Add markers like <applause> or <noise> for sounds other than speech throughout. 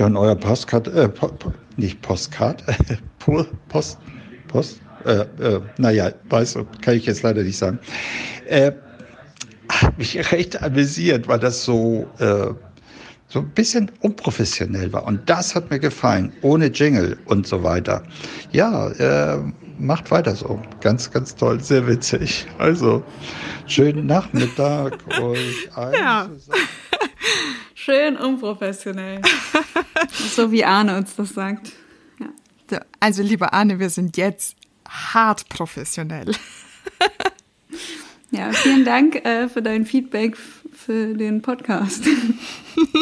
Ja, und euer Postkart, äh, po, po, nicht Postkart, <laughs> Post, Post, äh, äh, naja, weiß, kann ich jetzt leider nicht sagen. Äh, hat mich <laughs> recht amüsiert, weil das so, äh, so ein bisschen unprofessionell war. Und das hat mir gefallen, ohne Jingle und so weiter. Ja, äh, macht weiter so. Ganz, ganz toll, sehr witzig. Also, schönen Nachmittag <laughs> euch allen ja. Schön unprofessionell. <laughs> so wie Arne uns das sagt. Ja. Also, lieber Arne, wir sind jetzt hart professionell. <laughs> Ja, vielen Dank äh, für dein Feedback für den Podcast.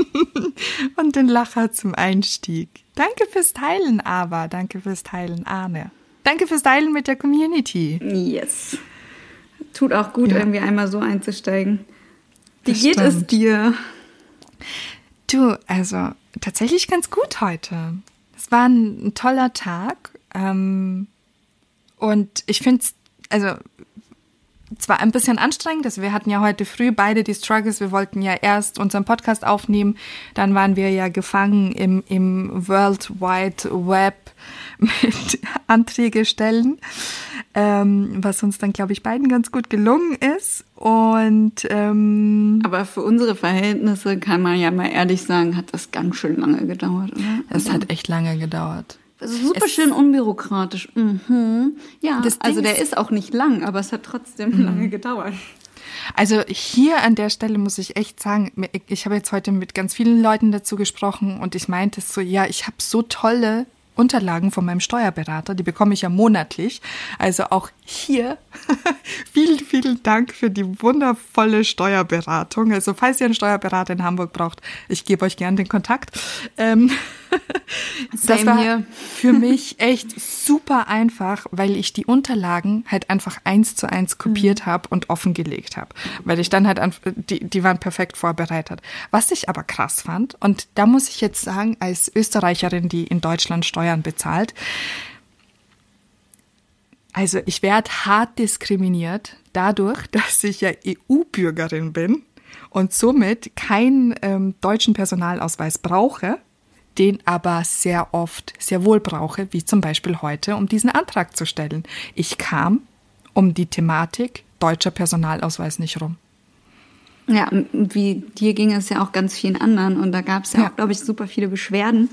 <laughs> Und den Lacher zum Einstieg. Danke fürs Teilen, aber. Danke fürs Teilen, Arne. Danke fürs Teilen mit der Community. Yes. Tut auch gut, ja. irgendwie einmal so einzusteigen. Wie das geht stimmt. es dir? Du, also tatsächlich ganz gut heute. Es war ein, toller Tag. Ähm, und ich finde es, also zwar ein bisschen anstrengend, also wir hatten ja heute früh beide die Struggles, wir wollten ja erst unseren Podcast aufnehmen, dann waren wir ja gefangen im, im World Wide Web <laughs> mit Anträge stellen, ähm, was uns dann, glaube ich, beiden ganz gut gelungen ist. Und ähm, aber für unsere Verhältnisse kann man ja mal ehrlich sagen, hat das ganz schön lange gedauert, oder? Es also, hat echt lange gedauert. Also super es, schön unbürokratisch. Mhm. Ja, also der ist auch nicht lang, aber es hat trotzdem mhm. lange gedauert. Also hier an der Stelle muss ich echt sagen, ich habe jetzt heute mit ganz vielen Leuten dazu gesprochen und ich meinte so, ja, ich habe so tolle Unterlagen von meinem Steuerberater, die bekomme ich ja monatlich. Also auch hier <laughs> vielen, vielen Dank für die wundervolle Steuerberatung. Also falls ihr einen Steuerberater in Hamburg braucht, ich gebe euch gern den Kontakt. Ähm, <laughs> das war hier. für <laughs> mich echt super einfach, weil ich die Unterlagen halt einfach eins zu eins kopiert mhm. habe und offengelegt habe. Weil ich dann halt, die, die waren perfekt vorbereitet. Was ich aber krass fand, und da muss ich jetzt sagen, als Österreicherin, die in Deutschland Steuern Steuern bezahlt. Also ich werde hart diskriminiert dadurch, <laughs> dass ich ja EU-Bürgerin bin und somit keinen ähm, deutschen Personalausweis brauche, den aber sehr oft sehr wohl brauche, wie zum Beispiel heute, um diesen Antrag zu stellen. Ich kam um die Thematik deutscher Personalausweis nicht rum. Ja, wie dir ging es ja auch ganz vielen anderen und da gab es ja, ja, auch, glaube ich, super viele Beschwerden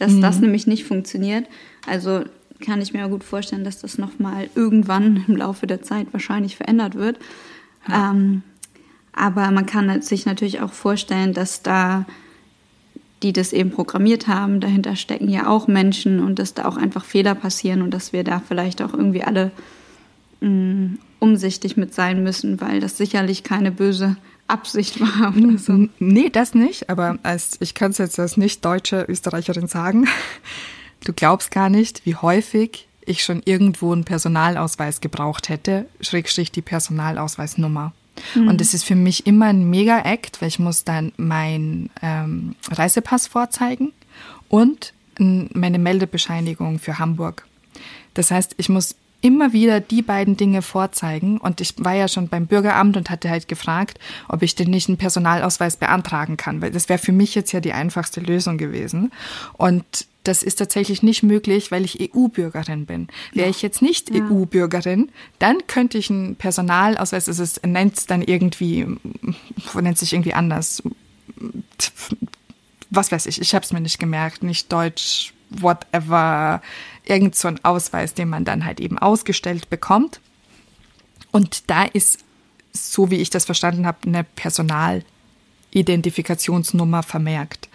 dass mhm. das nämlich nicht funktioniert. Also kann ich mir gut vorstellen, dass das nochmal irgendwann im Laufe der Zeit wahrscheinlich verändert wird. Ja. Ähm, aber man kann sich natürlich auch vorstellen, dass da die das eben programmiert haben, dahinter stecken ja auch Menschen und dass da auch einfach Fehler passieren und dass wir da vielleicht auch irgendwie alle mh, mm, umsichtig mit sein müssen, weil das sicherlich keine böse Absicht war oder so. Nee, das nicht, aber als, ich kann es jetzt als nicht deutsche Österreicherin sagen. <laughs> Du glaubst gar nicht, wie häufig ich schon irgendwo einen Personalausweis gebraucht hätte, Schrägstrich die Personalausweisnummer. Mhm. Und es ist für mich immer ein Mega-Act, weil ich muss dann meinen ähm, Reisepass vorzeigen und meine Meldebescheinigung für Hamburg. Das heißt, ich muss immer wieder die beiden Dinge vorzeigen. Und ich war ja schon beim Bürgeramt und hatte halt gefragt, ob ich denn nicht einen Personalausweis beantragen kann, weil das wäre für mich jetzt ja die einfachste Lösung gewesen. Und das ist tatsächlich nicht möglich, weil ich EU-Bürgerin bin. Wäre ich jetzt nicht ja. EU-Bürgerin, dann könnte ich einen Personalausweis, also es nennt es dann irgendwie, nennt sich irgendwie anders. Was weiß ich, ich habe es mir nicht gemerkt, nicht Deutsch, whatever, irgend so ein Ausweis, den man dann halt eben ausgestellt bekommt. Und da ist, so wie ich das verstanden habe, eine Personalidentifikationsnummer vermerkt.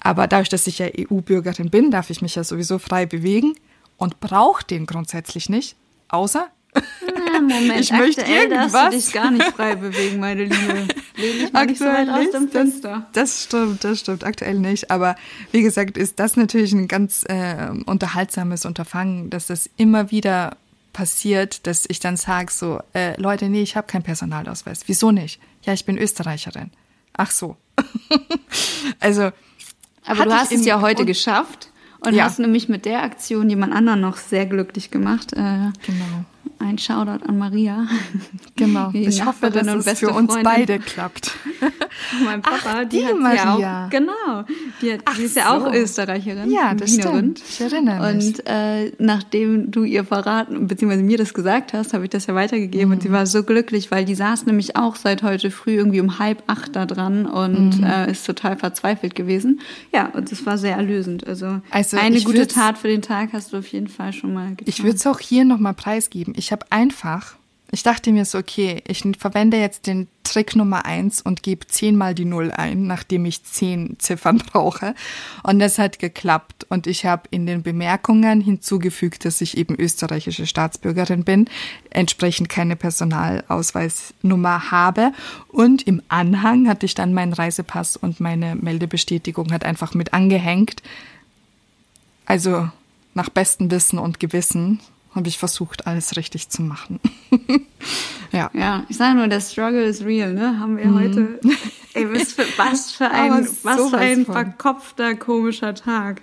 Aber dadurch, dass ich ja EU-Bürgerin bin, darf ich mich ja sowieso frei bewegen und brauche den grundsätzlich nicht, außer na, Moment, ich möchte irgendwas. darfst du dich gar nicht frei bewegen, meine Liebe. <laughs> Lehn ich mal nicht so weit aus dem Fenster. Das, das, stimmt, das stimmt. Aktuell nicht. Aber wie gesagt, ist das natürlich ein ganz äh, unterhaltsames Unterfangen, dass das immer wieder passiert, dass ich dann sage so, äh, Leute, nee, ich habe keinen Personalausweis. Wieso nicht? Ja, ich bin Österreicherin. Ach so. <laughs> also. Aber du hast es ja heute geschafft und ja. hast nämlich mit der Aktion jemand anderen noch sehr glücklich gemacht. Äh, genau ein Shoutout an Maria. <laughs> Genau. <laughs> ich hoffe, dass es für uns Freundin. beide klappt. <laughs> mein Papa, Ach, die, die Maria. Ja auch, genau. Die, hat, Ach die ist ja auch Österreicherin. Ja, das Wienerin. stimmt. Ich erinnere mich. Und äh, nachdem du ihr verraten, beziehungsweise mir das gesagt hast, habe ich das ja weitergegeben mhm. und sie war so glücklich, weil die saß nämlich auch seit heute früh irgendwie um halb acht da dran und mhm. äh, ist total verzweifelt gewesen. Ja, und das war sehr erlösend. Also, also eine gute Tat für den Tag hast du auf jeden Fall schon mal getan. Ich würde es auch hier nochmal preisgeben. Ich habe einfach ich dachte mir so, okay, ich verwende jetzt den Trick Nummer eins und gebe zehnmal die Null ein, nachdem ich zehn Ziffern <laughs> brauche. Und das hat geklappt. Und ich habe in den Bemerkungen hinzugefügt, dass ich eben österreichische Staatsbürgerin bin, entsprechend keine Personalausweisnummer habe. Und im Anhang hatte ich dann meinen Reisepass und meine Meldebestätigung hat einfach mit angehängt. Also nach bestem Wissen und Gewissen habe ich versucht, alles richtig zu machen. <laughs> ja. Ja, ich sage nur, der Struggle is real, ne? Haben wir mhm. heute. <laughs> Ey, was für, was für ein, was für ein verkopfter, komischer Tag.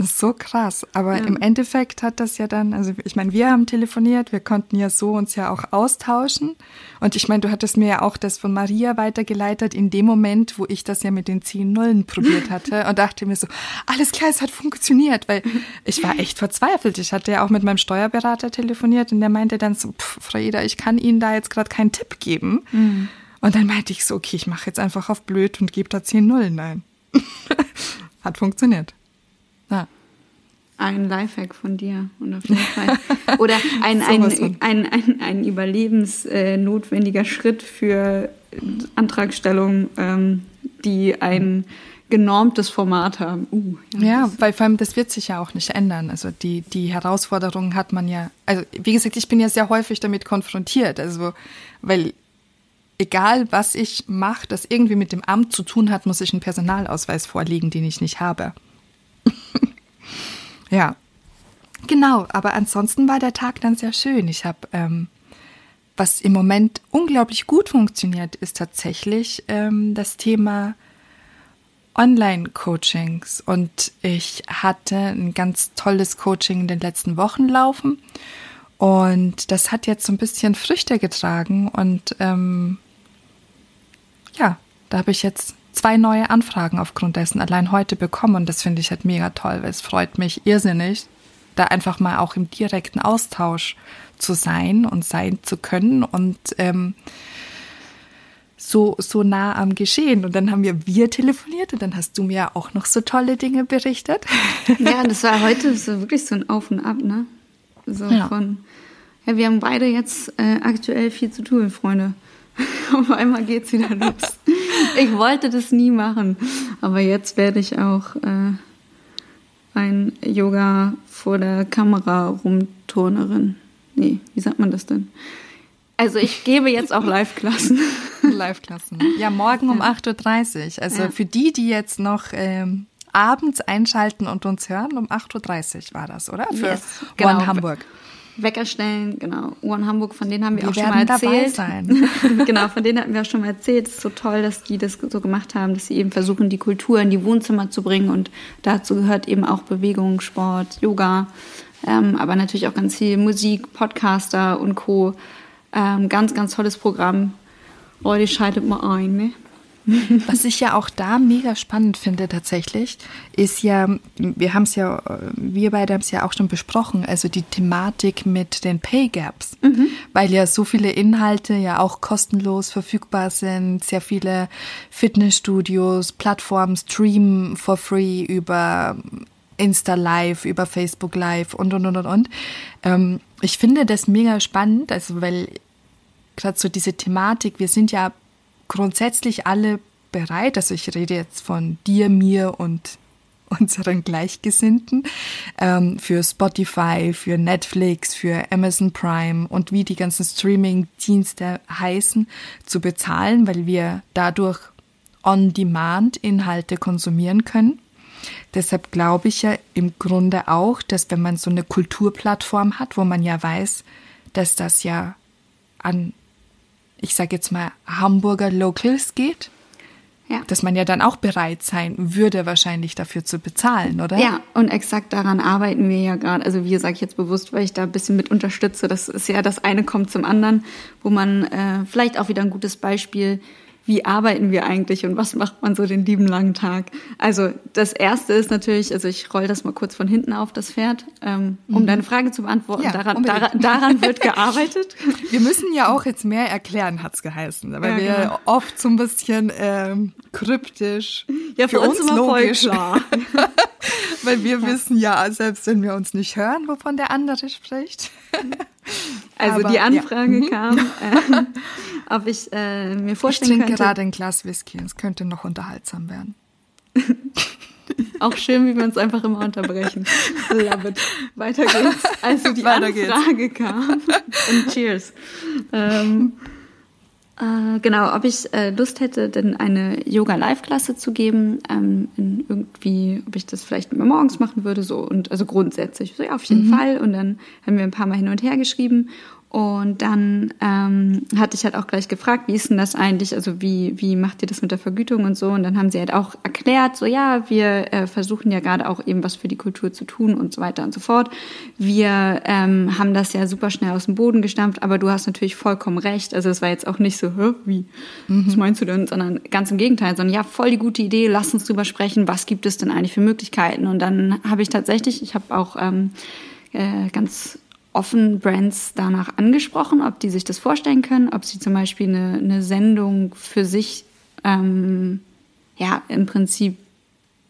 So krass. Aber ja. im Endeffekt hat das ja dann, also ich meine, wir haben telefoniert, wir konnten ja so uns ja auch austauschen. Und ich meine, du hattest mir ja auch das von Maria weitergeleitet in dem Moment, wo ich das ja mit den zehn Nullen probiert <laughs> hatte und dachte mir so, alles klar, es hat funktioniert, weil ich war echt verzweifelt. Ich hatte ja auch mit meinem Steuerberater telefoniert und der meinte dann so, pff, Frieda, ich kann Ihnen da jetzt gerade keinen Tipp geben. Mhm. Und dann meinte ich so, okay, ich mache jetzt einfach auf blöd und gebe da zehn Nullen ein. <laughs> hat funktioniert. Ja. Ein Lifehack von dir und auf jeden Fall. Oder ein, <laughs> ein, ein, ein, ein überlebensnotwendiger Schritt für Antragstellungen, ähm, die ein genormtes Format haben. Uh, ja, ja, weil vor allem das wird sich ja auch nicht ändern. Also die, die Herausforderungen hat man ja, also wie gesagt, ich bin ja sehr häufig damit konfrontiert. Also, weil egal was ich mache, das irgendwie mit dem Amt zu tun hat, muss ich einen Personalausweis vorlegen, den ich nicht habe. <laughs> Ja, genau. Aber ansonsten war der Tag dann sehr schön. Ich habe, ähm, was im Moment unglaublich gut funktioniert, ist tatsächlich ähm, das Thema Online-Coachings. Und ich hatte ein ganz tolles Coaching in den letzten Wochen laufen. Und das hat jetzt so ein bisschen Früchte getragen. Und ähm, ja, da habe ich jetzt zwei neue Anfragen aufgrund dessen allein heute bekommen und das finde ich halt mega toll, weil es freut mich irrsinnig, da einfach mal auch im direkten Austausch zu sein und sein zu können und ähm, so, so nah am Geschehen. Und dann haben wir wir telefoniert und dann hast du mir auch noch so tolle Dinge berichtet. Ja, das war heute so wirklich so ein Auf und Ab, ne? So ja. von, ja, wir haben beide jetzt äh, aktuell viel zu tun, Freunde. <laughs> Auf einmal geht's wieder los. Ich wollte das nie machen, aber jetzt werde ich auch äh, ein Yoga vor der Kamera rumturnerin. Nee, wie sagt man das denn? Also ich gebe jetzt auch Live-Klassen. <laughs> Live-Klassen. Ja, morgen um ja. 8.30 Uhr. Also ja. für die, die jetzt noch ähm, abends einschalten und uns hören, um 8.30 Uhr war das, oder? Für yes, genau. One Hamburg. Wecker stellen, genau. Uhren Hamburg, von denen haben wir, wir auch schon mal erzählt. Sein. <laughs> genau, von denen hatten wir auch schon mal erzählt. Es ist so toll, dass die das so gemacht haben, dass sie eben versuchen, die Kultur in die Wohnzimmer zu bringen. Und dazu gehört eben auch Bewegung, Sport, Yoga, ähm, aber natürlich auch ganz viel Musik, Podcaster und Co. Ähm, ganz, ganz tolles Programm. Leute, schaltet mal ein, ne? Was ich ja auch da mega spannend finde tatsächlich, ist ja, wir haben es ja, wir beide haben es ja auch schon besprochen, also die Thematik mit den Pay Gaps, mhm. weil ja so viele Inhalte ja auch kostenlos verfügbar sind, sehr viele Fitnessstudios, Plattformen streamen for free über Insta Live, über Facebook Live und und und und und. Ähm, ich finde das mega spannend, also weil gerade so diese Thematik, wir sind ja grundsätzlich alle bereit, also ich rede jetzt von dir, mir und <laughs> unseren Gleichgesinnten, ähm, für Spotify, für Netflix, für Amazon Prime und wie die ganzen Streaming-Dienste heißen, zu bezahlen, weil wir dadurch On-Demand-Inhalte konsumieren können. Deshalb glaube ich ja im Grunde auch, dass wenn man so eine Kulturplattform hat, wo man ja weiß, dass das ja an ich sage jetzt mal, Hamburger Locals geht, ja. dass man ja dann auch bereit sein würde, wahrscheinlich dafür zu bezahlen, oder? Ja, und exakt daran arbeiten wir ja gerade. Also wir sage ich jetzt bewusst, weil ich da ein bisschen mit unterstütze. Das ist ja das eine kommt zum anderen, wo man äh, vielleicht auch wieder ein gutes Beispiel wie arbeiten wir eigentlich und was macht man so den lieben langen Tag? Also das Erste ist natürlich, also ich roll das mal kurz von hinten auf, das Pferd, ähm, um mhm. deine Frage zu beantworten. Ja, daran, daran, daran, wird gearbeitet. <laughs> Wir müssen ja auch jetzt mehr erklären, hat's geheißen, weil ja, wir genau. oft so ein bisschen ähm, kryptisch, ja, für, für uns, uns logisch. Klar. <laughs> weil wir <laughs> ja. wissen ja, selbst wenn wir uns nicht hören, wovon der andere spricht. <laughs> Also Aber, die Anfrage ja. kam, <laughs> äh, ob ich äh, mir vorstellen ich trinke könnte. gerade ein Glas Whisky, es könnte noch unterhaltsam werden. <laughs> Auch schön, wie wir uns einfach immer unterbrechen. Love it. Weiter geht's. Also die Weiter Anfrage geht's. kam. Und cheers. Ähm, äh, genau, ob ich äh, Lust hätte, denn eine Yoga-Live-Klasse zu geben, ähm, irgendwie, ob ich das vielleicht immer morgens machen würde, so und also grundsätzlich, so ja, auf jeden mhm. Fall. Und dann haben wir ein paar Mal hin und her geschrieben und dann ähm, hatte ich halt auch gleich gefragt, wie ist denn das eigentlich? Also wie, wie macht ihr das mit der Vergütung und so? Und dann haben sie halt auch erklärt, so ja, wir äh, versuchen ja gerade auch eben was für die Kultur zu tun und so weiter und so fort. Wir ähm, haben das ja super schnell aus dem Boden gestampft, aber du hast natürlich vollkommen recht. Also es war jetzt auch nicht so, Hä, wie, mhm. was meinst du denn? Sondern ganz im Gegenteil, sondern ja, voll die gute Idee, lass uns drüber sprechen, was gibt es denn eigentlich für Möglichkeiten? Und dann habe ich tatsächlich, ich habe auch ähm, äh, ganz offen Brands danach angesprochen, ob die sich das vorstellen können, ob sie zum Beispiel eine, eine Sendung für sich ähm, ja im Prinzip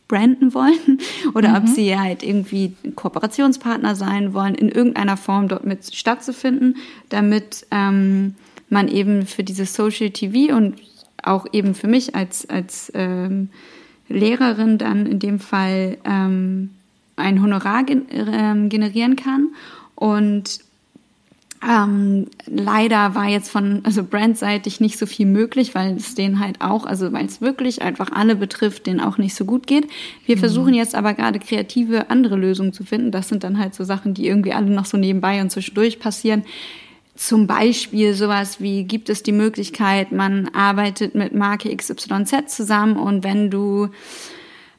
branden wollen <laughs> oder mhm. ob sie halt irgendwie Kooperationspartner sein wollen, in irgendeiner Form dort mit stattzufinden, damit ähm, man eben für dieses Social TV und auch eben für mich als, als ähm, Lehrerin dann in dem Fall ähm, ein Honorar ähm, generieren kann und ähm, leider war jetzt von also brandseitig nicht so viel möglich, weil es denen halt auch, also weil es wirklich einfach alle betrifft, denen auch nicht so gut geht. Wir mhm. versuchen jetzt aber gerade kreative andere Lösungen zu finden. Das sind dann halt so Sachen, die irgendwie alle noch so nebenbei und zwischendurch passieren. Zum Beispiel sowas wie, gibt es die Möglichkeit, man arbeitet mit Marke XYZ zusammen und wenn du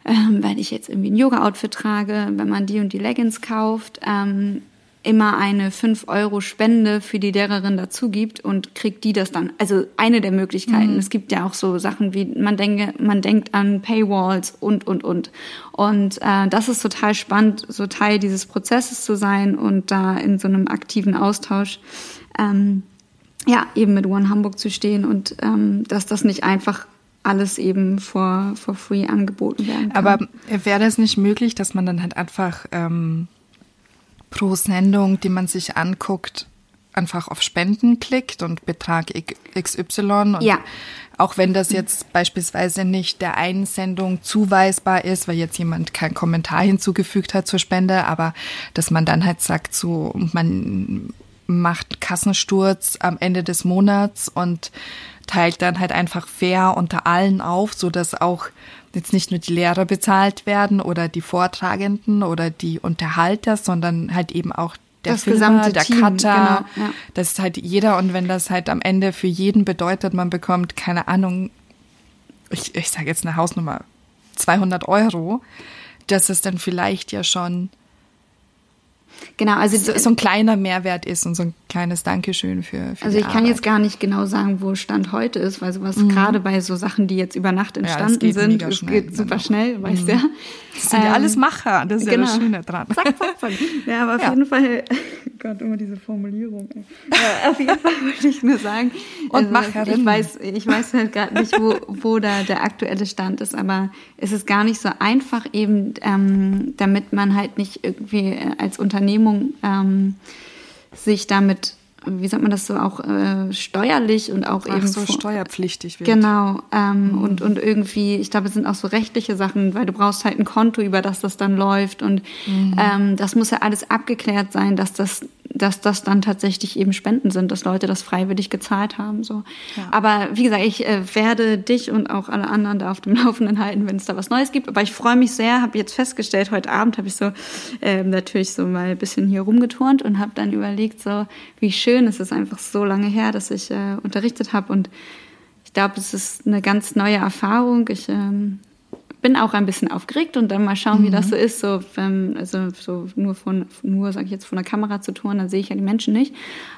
ähm, wenn ich jetzt irgendwie ein Yoga-Outfit trage, wenn man die und die Leggings kauft, ähm, immer eine 5-Euro-Spende für die Lehrerin dazu gibt und kriegt die das dann. Also eine der Möglichkeiten. Mhm. Es gibt ja auch so Sachen wie, man, denke, man denkt an Paywalls und, und, und. Und äh, das ist total spannend, so Teil dieses Prozesses zu sein und da in so einem aktiven Austausch, ähm, ja, eben mit One Hamburg zu stehen und ähm, dass das nicht einfach alles eben for, for free angeboten werden kann. Aber wäre das nicht möglich, dass man dann halt einfach... Ähm pro Sendung, die man sich anguckt, einfach auf Spenden klickt und Betrag XY. Und ja. Auch wenn das jetzt beispielsweise nicht der einen Sendung zuweisbar ist, weil jetzt jemand keinen Kommentar hinzugefügt hat zur Spende, aber dass man dann halt sagt, so, man macht Kassensturz am Ende des Monats und teilt dann halt einfach fair unter allen auf, so dass auch jetzt nicht nur die Lehrer bezahlt werden oder die Vortragenden oder die Unterhalter, sondern halt eben auch der das Filmer, gesamte der Team, Cutter, genau, ja. das ist halt jeder und wenn das halt am Ende für jeden bedeutet, man bekommt keine Ahnung, ich, ich sage jetzt eine Hausnummer 200 Euro, das ist dann vielleicht ja schon Genau, also so, so, ein kleiner Mehrwert ist und so ein kleines Dankeschön für. für also ich kann Arbeit. jetzt gar nicht genau sagen, wo Stand heute ist, weil sowas mhm. gerade bei so Sachen, die jetzt über Nacht entstanden ja, sind, es geht super genau. schnell, weißt du mhm. ja. Das sind ja alles ähm, Macher, das ist genau. ja das genau. Schöne dran. Zack, zack, zack. <laughs> Ja, aber auf ja. jeden Fall, <laughs> Gott, immer diese Formulierung. Ja, auf jeden Fall <laughs> wollte ich nur sagen. Und also, Macherin. Ich weiß, ich weiß halt gerade nicht, wo, wo da der aktuelle Stand ist, aber es ist gar nicht so einfach eben, ähm, damit man halt nicht irgendwie als Unternehmung ähm, sich damit wie sagt man das so, auch äh, steuerlich und auch Ach eben so steuerpflichtig wird. Genau. Ähm, mhm. und, und irgendwie, ich glaube, es sind auch so rechtliche Sachen, weil du brauchst halt ein Konto, über das das dann läuft. Und mhm. ähm, das muss ja alles abgeklärt sein, dass das dass das dann tatsächlich eben Spenden sind, dass Leute das freiwillig gezahlt haben. So. Ja. Aber wie gesagt, ich äh, werde dich und auch alle anderen da auf dem <laughs> Laufenden halten, wenn es da was Neues gibt. Aber ich freue mich sehr, habe jetzt festgestellt, heute Abend habe ich so äh, natürlich so mal ein bisschen hier rumgeturnt und habe dann überlegt, so wie schön es ist einfach so lange her, dass ich äh, unterrichtet habe und ich glaube, es ist eine ganz neue Erfahrung. Ich ähm, bin auch ein bisschen aufgeregt und dann mal schauen, mhm. wie das mhm. so ist. So, ähm, also so nur von, nur sage ich jetzt, von der Kamera zu tun, dann sehe ich ja die Menschen nicht.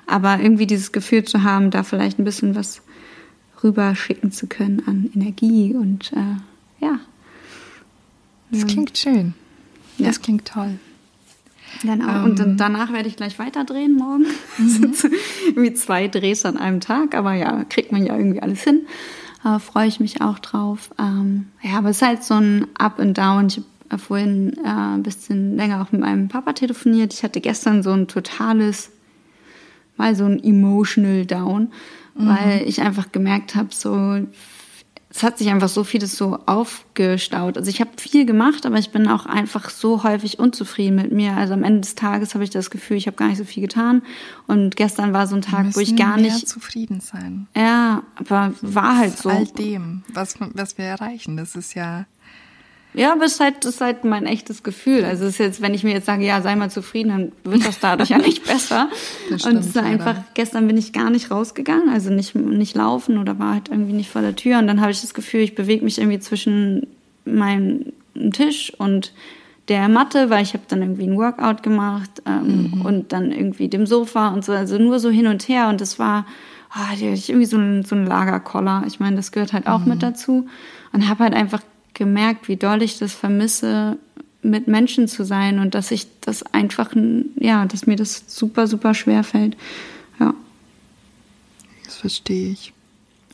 Aber irgendwie dieses Gefühl zu haben, da vielleicht ein bisschen was rüberschicken zu können an Energie und äh, ja. Das klingt schön. Ja. Das klingt toll. Genau. Ähm. Und dann, danach werde ich gleich weiterdrehen morgen. Mhm. <laughs> Wie zwei Drehs an einem Tag, aber ja, kriegt man ja irgendwie alles hin. Da freue ich mich auch drauf. Ähm, ja, aber es ist halt so ein Up and Down. Ich habe vorhin äh, ein bisschen länger auch mit meinem Papa telefoniert. Ich hatte gestern so ein totales, mal so ein emotional Down, mhm. weil ich einfach gemerkt habe, so es hat sich einfach so vieles so aufgestaut. Also ich habe viel gemacht, aber ich bin auch einfach so häufig unzufrieden mit mir. Also am Ende des Tages habe ich das Gefühl, ich habe gar nicht so viel getan. Und gestern war so ein Tag, wo ich gar mehr nicht zufrieden sein. Ja, aber war halt so. All dem, was was wir erreichen, das ist ja ja, aber es ist halt, das ist halt mein echtes Gefühl. Also es ist jetzt, wenn ich mir jetzt sage, ja, sei mal zufrieden, dann wird das dadurch ja nicht besser. <laughs> Das stimmt, und es ist einfach, leider. gestern bin ich gar nicht rausgegangen, also nicht, nicht laufen oder war halt irgendwie nicht vor der Tür. Und dann habe ich das Gefühl, ich bewege mich irgendwie zwischen meinem Tisch und der Matte, weil ich habe dann irgendwie ein Workout gemacht ähm, mhm. und dann irgendwie dem Sofa und so, also nur so hin und her. Und das war oh, irgendwie so ein, so ein Lagerkoller. Ich meine, das gehört halt auch mhm. mit dazu. Und habe halt einfach gemerkt, wie doll ich das vermisse, mit Menschen zu sein und dass ich das einfach, ja, dass mir das super, super schwer fällt. Ja. Das verstehe ich.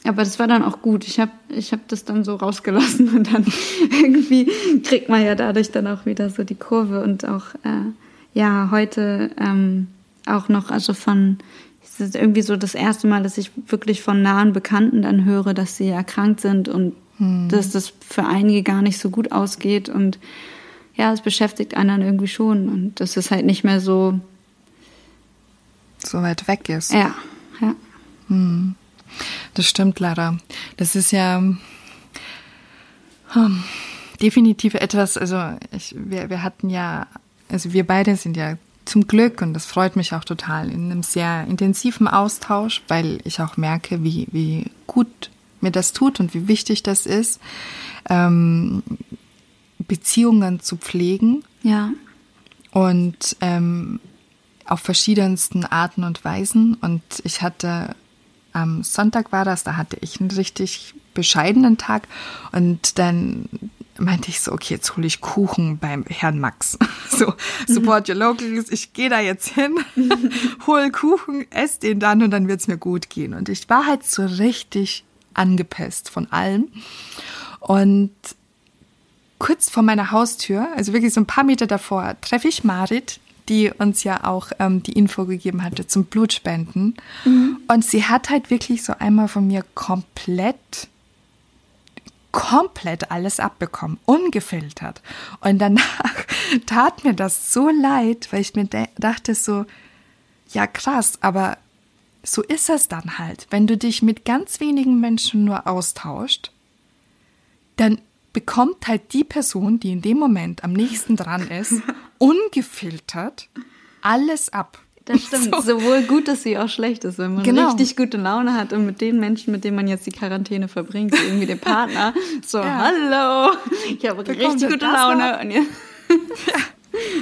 Aber das war dann auch gut. Ich habe ich hab das dann so rausgelassen und dann <laughs> irgendwie kriegt man ja dadurch dann auch wieder so die Kurve und auch, äh, ja, heute ähm, auch noch, also von, es ist irgendwie so das erste Mal, dass ich wirklich von nahen Bekannten dann höre, dass sie erkrankt sind und hm. dass das für einige gar nicht so gut ausgeht und ja, es beschäftigt dann irgendwie schon und dass es halt nicht mehr so so weit weg ist. Ja, ja. Hm. Das stimmt, Lara. Das ist ja hm, definitiv etwas, also ich, wir, wir hatten ja, also wir beide sind ja zum Glück, und das freut mich auch total, in einem sehr intensiven Austausch, weil ich auch merke, wie, wie gut mir das tut und wie wichtig das ist, ähm, Beziehungen zu pflegen. Ja. Und ähm, auf verschiedensten Arten und Weisen. Und ich hatte am Sonntag war das, da hatte ich einen richtig bescheidenen Tag und dann meinte ich so, okay, jetzt hole ich Kuchen beim Herrn Max. <laughs> So, support your locals, ich gehe da jetzt hin, <laughs> hol Kuchen, esse den dann und dann wird es mir gut gehen. Und ich war halt so richtig angepisst von allem. Und kurz vor meiner Haustür, also wirklich so ein paar Meter davor, treffe ich Marit, die uns ja auch ähm, die Info gegeben hatte zum Blutspenden. Mhm. Und sie hat halt wirklich so einmal von mir komplett, komplett alles abbekommen, ungefiltert. Und danach <laughs> tat mir das so leid, weil ich mir dachte so, ja krass, aber so ist es dann halt. Wenn du dich mit ganz wenigen Menschen nur austauscht, dann bekommt halt die Person, die in dem Moment am nächsten dran ist, <laughs> ungefiltert alles ab. Das stimmt. So. Sowohl Gutes wie auch Schlechtes, wenn man genau. richtig gute Laune hat und mit den Menschen, mit denen man jetzt die Quarantäne verbringt, irgendwie den <laughs> Partner, so, ja. hallo, ich habe richtig gute Laune. Und ja.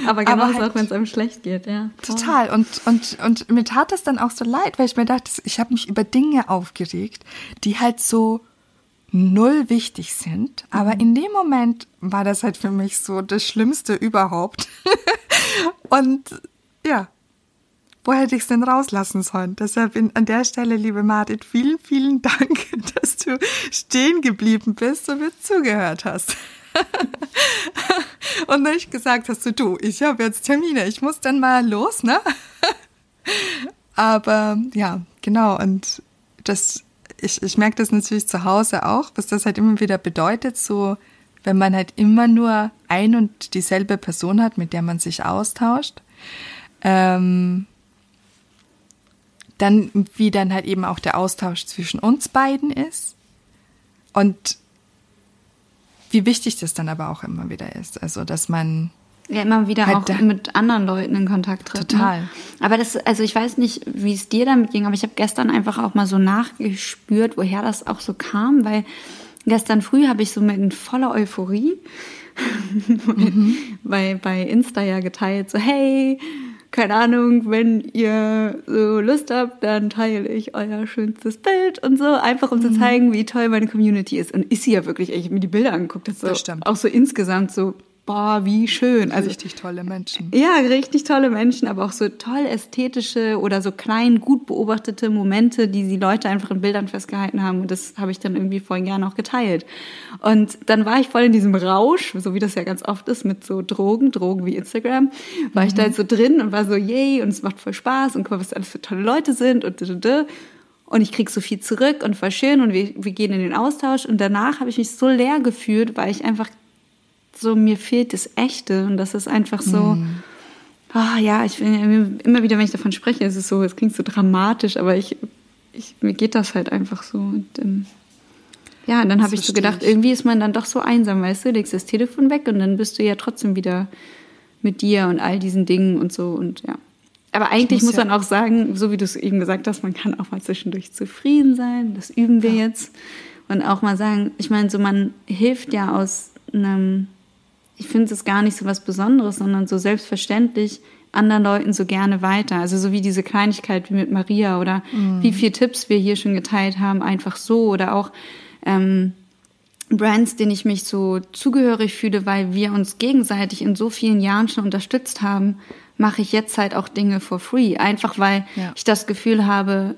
Aber genauso halt, auch, wenn es einem schlecht geht, ja. Total. Und, und, und mir tat das dann auch so leid, weil ich mir dachte, ich habe mich über Dinge aufgeregt, die halt so null wichtig sind. Aber mhm. in dem Moment war das halt für mich so das Schlimmste überhaupt. <laughs> und ja, wo hätte ich es denn rauslassen sollen? Deshalb an der Stelle, liebe Martin, vielen, vielen <laughs> Dank, dass du stehen geblieben bist und mir zugehört hast. <laughs> und nicht gesagt hast, du, du ich habe jetzt Termine, ich muss dann mal los, ne? <laughs> Aber ja, genau. Und das, ich, ich merke das natürlich zu Hause auch, was das halt immer wieder bedeutet, so wenn man halt immer nur ein und dieselbe Person hat, mit der man sich austauscht. Ähm, dann, wie dann halt eben auch der Austausch zwischen uns beiden ist. Und wie wichtig das dann aber auch immer wieder ist. Also, dass man ja immer wieder halt auch mit anderen Leuten in Kontakt tritt. Ne? Total. Ne? Aber das, also ich weiß nicht, wie es dir damit ging, aber ich habe gestern einfach auch mal so nachgespürt, woher das auch so kam, weil gestern früh habe ich so mit voller Euphorie <laughs> mhm. bei, bei Insta ja geteilt, so hey, keine Ahnung, wenn ihr so Lust habt, dann teile ich euer schönstes Bild und so, einfach um mhm. zu zeigen, wie toll meine Community ist. Und ist sie ja wirklich, ich habe mir die Bilder angeguckt, das, das so, auch so insgesamt so boah, wie schön. Also richtig tolle Menschen. Ja, richtig tolle Menschen, aber auch so toll ästhetische oder so klein, gut beobachtete Momente, die die Leute einfach in Bildern festgehalten haben. Und das habe ich dann irgendwie voll gerne auch geteilt. Und dann war ich voll in diesem Rausch, so wie das ja ganz oft ist mit so Drogen, Drogen wie Instagram, war mhm. ich da jetzt so drin und war so, yay, und es macht voll Spaß und guck mal, was alles für tolle Leute sind und und ich krieg so viel zurück und voll schön und wir, wir gehen in den Austausch und danach habe ich mich so leer gefühlt, weil ich einfach so, mir fehlt das Echte und das ist einfach so, mm. oh, ja, ich immer wieder, wenn ich davon spreche, ist es so, es klingt so dramatisch, aber ich, ich mir geht das halt einfach so. Und, ähm, ja, und dann habe ich so gedacht, ich. irgendwie ist man dann doch so einsam, weißt du, legst das Telefon weg und dann bist du ja trotzdem wieder mit dir und all diesen Dingen und so und ja. Aber eigentlich muss, muss man auch sagen, so wie du es eben gesagt hast, man kann auch mal zwischendurch zufrieden sein. Das üben wir ja. jetzt. Und auch mal sagen, ich meine, so man hilft ja aus einem ich finde es gar nicht so was Besonderes, sondern so selbstverständlich anderen Leuten so gerne weiter. Also so wie diese Kleinigkeit wie mit Maria oder mhm. wie viele Tipps wir hier schon geteilt haben, einfach so oder auch ähm, Brands, denen ich mich so zugehörig fühle, weil wir uns gegenseitig in so vielen Jahren schon unterstützt haben, mache ich jetzt halt auch Dinge for free. Einfach weil ja. ich das Gefühl habe,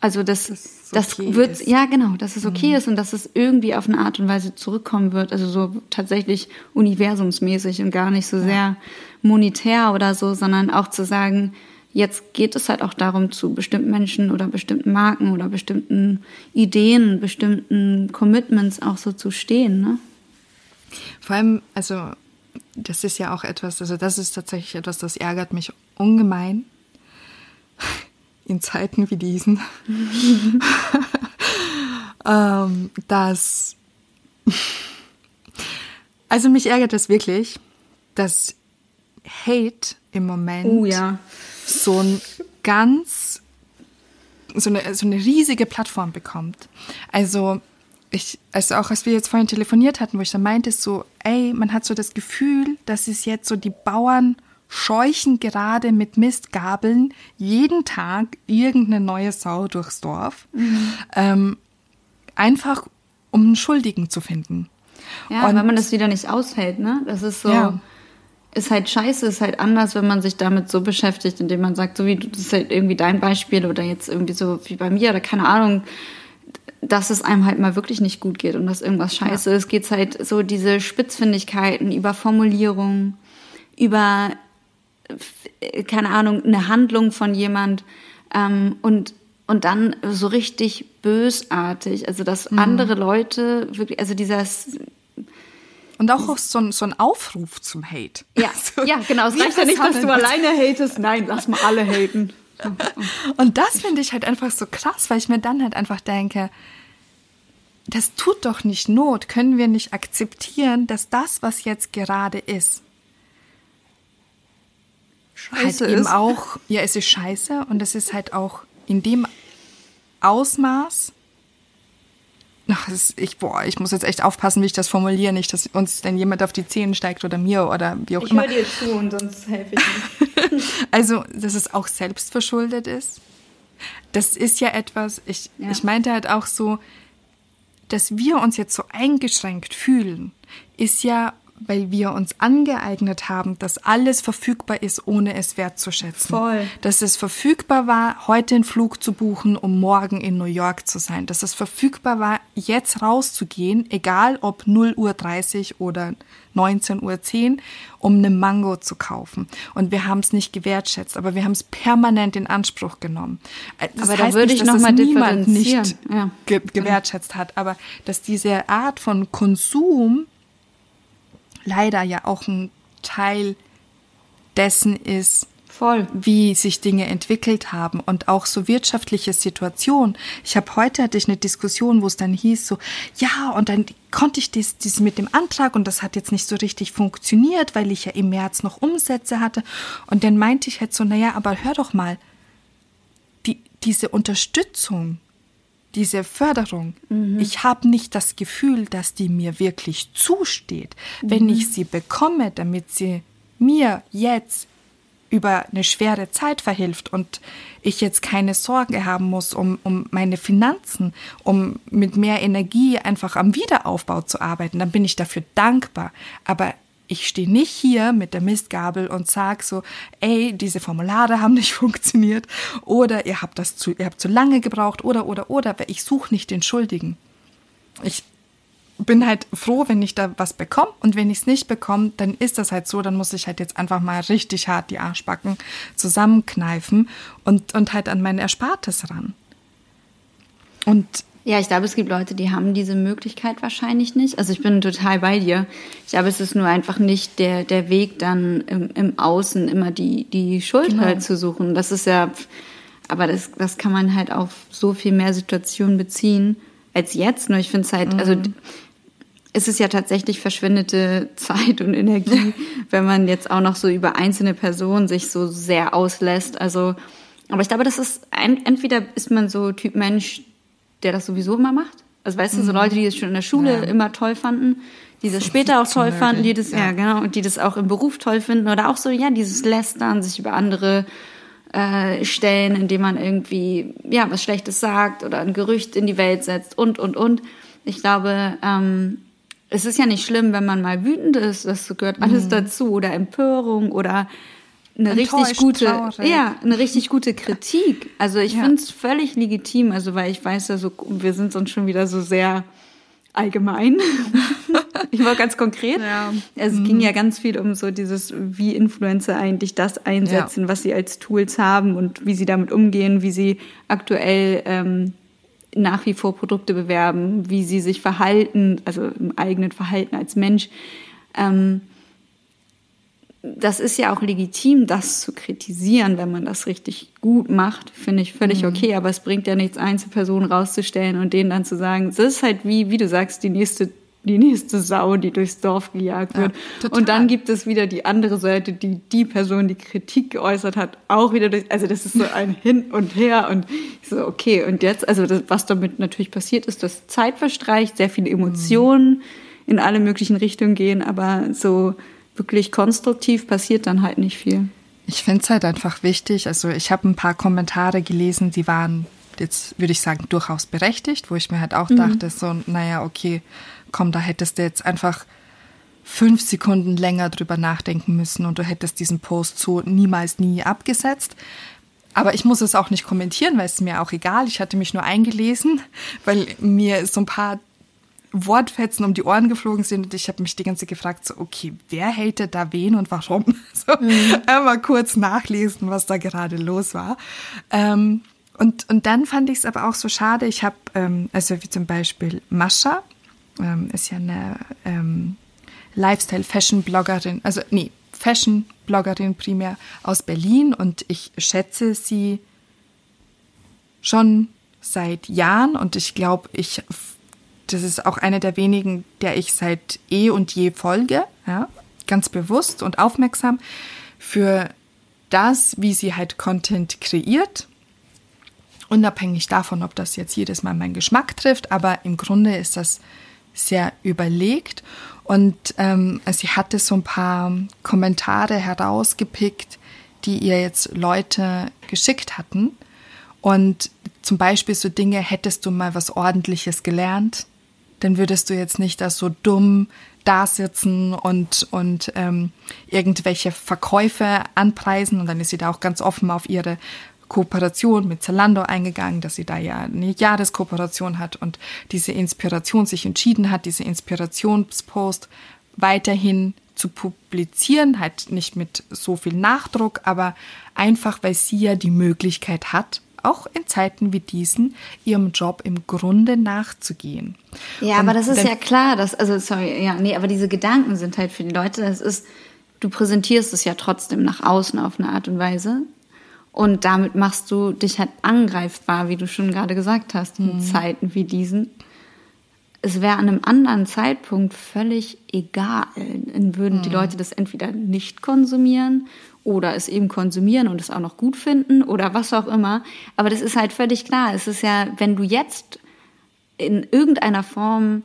also das, das, das okay wird, ist. ja genau, dass es okay mhm. ist und dass es irgendwie auf eine Art und Weise zurückkommen wird. Also so tatsächlich universumsmäßig und gar nicht so ja. sehr monetär oder so, sondern auch zu sagen, jetzt geht es halt auch darum, zu bestimmten Menschen oder bestimmten Marken oder bestimmten Ideen, bestimmten Commitments auch so zu stehen. Ne? Vor allem, also das ist ja auch etwas, also das ist tatsächlich etwas, das ärgert mich ungemein in Zeiten wie diesen, <laughs> ähm, dass, also mich ärgert es wirklich, dass Hate im Moment oh, ja. so ein ganz, so eine, so eine riesige Plattform bekommt. Also, ich, also auch als wir jetzt vorhin telefoniert hatten, wo ich dann meinte, so, ey, man hat so das Gefühl, dass es jetzt so die Bauern scheuchen gerade mit Mistgabeln jeden Tag irgendeine neue Sau durchs Dorf. Mhm. Ähm, einfach, um einen Schuldigen zu finden. Ja, Und, weil man das wieder nicht aushält, ne? Das ist so. Ja. Ist halt scheiße, ist halt anders, wenn man sich damit so beschäftigt, indem man sagt, so wie das ist halt irgendwie dein Beispiel oder jetzt irgendwie so wie bei mir oder keine Ahnung, dass es einem halt mal wirklich nicht gut geht und dass irgendwas scheiße ja. ist, geht's halt so diese Spitzfindigkeiten über Formulierungen, über keine Ahnung, eine Handlung von jemand ähm, und, und dann so richtig bösartig, also dass mhm. andere Leute wirklich, also dieses und auch so ein, so ein Aufruf zum Hate. Ja, <laughs> so, ja genau. Es reicht ja nicht, dass du alleine <laughs> hatest. Nein, lass mal alle haten. Und das finde ich halt einfach so krass, weil ich mir dann halt einfach denke, das tut doch nicht Not. Können wir nicht akzeptieren, dass das, was jetzt gerade ist, scheiße halt eben ist. auch, ja, es ist scheiße und es ist halt auch in dem Ausmaß. Ach, ist, ich, boah, ich muss jetzt echt aufpassen, wie ich das formuliere, nicht, dass uns denn jemand auf die Zähne steigt oder mir oder wie auch ich immer. Ich höre dir zu und sonst helfe ich nicht. <laughs> also, dass es auch selbstverschuldet ist. Das ist ja etwas, ich, ja. ich meinte halt auch so, dass wir uns jetzt so eingeschränkt fühlen, ist ja weil wir uns angeeignet haben, dass alles verfügbar ist, ohne es wertzuschätzen. Voll. Dass es verfügbar war, heute einen Flug zu buchen, um morgen in New York zu sein. Dass es verfügbar war, jetzt rauszugehen, egal ob 0 Uhr 30 oder 19 Uhr 10, um eine Mango zu kaufen. Und wir haben es nicht gewertschätzt, aber wir haben es permanent in Anspruch genommen. Äh, das aber da würde nicht, ich noch mal niemand nicht ja. ge gewertschätzt hat, aber dass diese Art von Konsum leider ja auch ein Teil dessen ist, Voll. wie sich Dinge entwickelt haben und auch so wirtschaftliche Situationen. Ich habe heute hatte ich eine Diskussion, wo es dann hieß so, ja, und dann konnte ich das, das mit dem Antrag und das hat jetzt nicht so richtig funktioniert, weil ich ja im März noch Umsätze hatte. Und dann meinte ich halt so, naja, aber hör doch mal, die, diese Unterstützung, diese Förderung, ich habe nicht das Gefühl, dass die mir wirklich zusteht. Wenn ich sie bekomme, damit sie mir jetzt über eine schwere Zeit verhilft und ich jetzt keine Sorge haben muss um, um meine Finanzen, um mit mehr Energie einfach am Wiederaufbau zu arbeiten, dann bin ich dafür dankbar. Aber ich stehe nicht hier mit der Mistgabel und sag so, ey, diese Formulare haben nicht <laughs> funktioniert oder ihr habt das zu, ihr habt zu lange gebraucht oder oder oder, ich suche nicht den Schuldigen. Ich bin halt froh, wenn ich da was bekomme und wenn ich es nicht bekomme, dann ist das halt so, dann muss ich halt jetzt einfach mal richtig hart die Arschbacken zusammenkneifen und, und halt an mein Erspartes ran. Und Ja, ich glaube, es gibt Leute, die haben diese Möglichkeit wahrscheinlich nicht. Also ich bin total bei dir. Ich glaube, es ist nur einfach nicht der, der Weg, dann im, im Außen immer die, die Schuld Genau. halt zu suchen. Das ist ja, aber das, das kann man halt auf so viel mehr Situationen beziehen als jetzt. Nur ich finde es halt, also es ist ja tatsächlich verschwendete <laughs> Zeit und Energie, <laughs> wenn man jetzt auch noch so über einzelne Personen sich so sehr auslässt. Also, aber ich glaube, das ist entweder ist man so Typ Mensch, der das sowieso immer macht. Also weißt du, so Leute, die das schon in der Schule Ja. immer toll fanden, die das später auch toll fanden, die das, ja. ja. genau, und die das auch im Beruf toll finden oder auch so, ja, dieses Lästern, sich über andere äh, stellen, indem man irgendwie, ja, was Schlechtes sagt oder ein Gerücht in die Welt setzt und, und, und. Ich glaube, ähm, es ist ja nicht schlimm, wenn man mal wütend ist, das gehört alles dazu oder Empörung oder eine richtig gute, traurig. ja, eine richtig gute Kritik. Also ich Ja. finde es völlig legitim, also weil ich weiß ja so, wir sind uns schon wieder so sehr allgemein. <laughs> ich war ganz konkret. Ja. Mhm. Es ging ja ganz viel um so dieses, wie Influencer eigentlich das einsetzen, was sie als Tools haben und wie sie damit umgehen, wie sie aktuell ähm, nach wie vor Produkte bewerben, wie sie sich verhalten, also im eigenen Verhalten als Mensch. Ähm, das ist ja auch legitim, das zu kritisieren, wenn man das richtig gut macht, finde ich völlig Mhm. okay. Aber es bringt ja nichts, Einzelpersonen rauszustellen und denen dann zu sagen, das ist halt wie, wie du sagst, die nächste, die nächste Sau, die durchs Dorf gejagt Ja, wird. total. und dann gibt es wieder die andere Seite, die die Person, die Kritik geäußert hat, auch wieder durch. Also das ist so ein <laughs> Hin und Her und ich so okay. Und jetzt, also das, was damit natürlich passiert ist, dass Zeit verstreicht, sehr viele Emotionen in alle möglichen Richtungen gehen, aber so wirklich konstruktiv passiert dann halt nicht viel. Ich finde es halt einfach wichtig. Also ich habe ein paar Kommentare gelesen, die waren jetzt, würde ich sagen, durchaus berechtigt, wo ich mir halt auch dachte, so, naja, okay, komm, da hättest du jetzt einfach fünf Sekunden länger drüber nachdenken müssen und du hättest diesen Post so niemals nie abgesetzt. Aber ich muss es auch nicht kommentieren, weil es mir auch egal. Ich hatte mich nur eingelesen, <laughs> weil mir so ein paar Wortfetzen um die Ohren geflogen sind und ich habe mich die ganze Zeit gefragt, so, okay, wer hatet da wen und warum? <laughs> So, einmal kurz nachlesen, was da gerade los war. Ähm, und, und dann fand ich es aber auch so schade, ich habe, ähm, also wie zum Beispiel Mascha, ähm, ist ja eine ähm, Lifestyle-Fashion-Bloggerin, also nee, Fashion-Bloggerin primär aus Berlin und ich schätze sie schon seit Jahren und ich glaube, ich das ist auch eine der wenigen, der ich seit eh und je folge, ja, ganz bewusst und aufmerksam für das, wie sie halt Content kreiert. Unabhängig davon, ob das jetzt jedes Mal meinen Geschmack trifft, aber im Grunde ist das sehr überlegt. Und ähm, sie hatte so ein paar Kommentare herausgepickt, die ihr jetzt Leute geschickt hatten. Und zum Beispiel so Dinge, hättest du mal was Ordentliches gelernt, dann würdest du jetzt nicht da so dumm da sitzen und, und ähm, irgendwelche Verkäufe anpreisen. Und dann ist sie da auch ganz offen auf ihre Kooperation mit Zalando eingegangen, dass sie da ja eine Jahreskooperation hat und diese Inspiration sich entschieden hat, diese Inspirationspost weiterhin zu publizieren, halt nicht mit so viel Nachdruck, aber einfach, weil sie ja die Möglichkeit hat, auch in Zeiten wie diesen, ihrem Job im Grunde nachzugehen. Ja, Und aber das ist ja klar, dass, also sorry, ja, nee, aber diese Gedanken sind halt für die Leute, das ist, du präsentierst es ja trotzdem nach außen auf eine Art und Weise. Und damit machst du dich halt angreifbar, wie du schon gerade gesagt hast, in mhm. Zeiten wie diesen. Es wäre an einem anderen Zeitpunkt völlig egal. Dann würden mhm. die Leute das entweder nicht konsumieren oder es eben konsumieren und es auch noch gut finden oder was auch immer. Aber das ist halt völlig klar. Es ist ja, wenn du jetzt in irgendeiner Form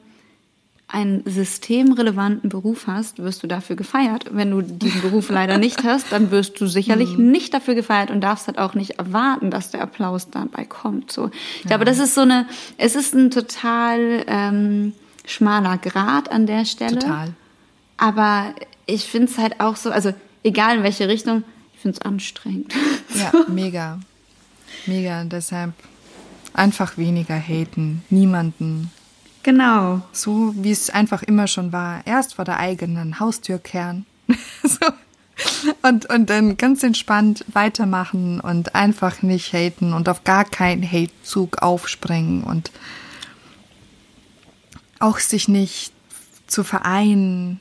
einen systemrelevanten Beruf hast, wirst du dafür gefeiert. Wenn du diesen Beruf leider nicht hast, dann wirst du sicherlich mhm. nicht dafür gefeiert und darfst halt auch nicht erwarten, dass der Applaus dabei kommt. So, ich ja. glaube, das ist so eine, es ist ein total ähm, schmaler Grad an der Stelle. Total. Aber ich finde es halt auch so, also egal in welche Richtung, ich finde es anstrengend. <laughs> Ja, mega. Mega. Deshalb einfach weniger haten, niemanden Genau. So wie es einfach immer schon war. Erst vor der eigenen Haustür kehren. <laughs> so. Und, und dann ganz entspannt weitermachen und einfach nicht haten und auf gar keinen Hate-Zug aufspringen und auch sich nicht zu vereinen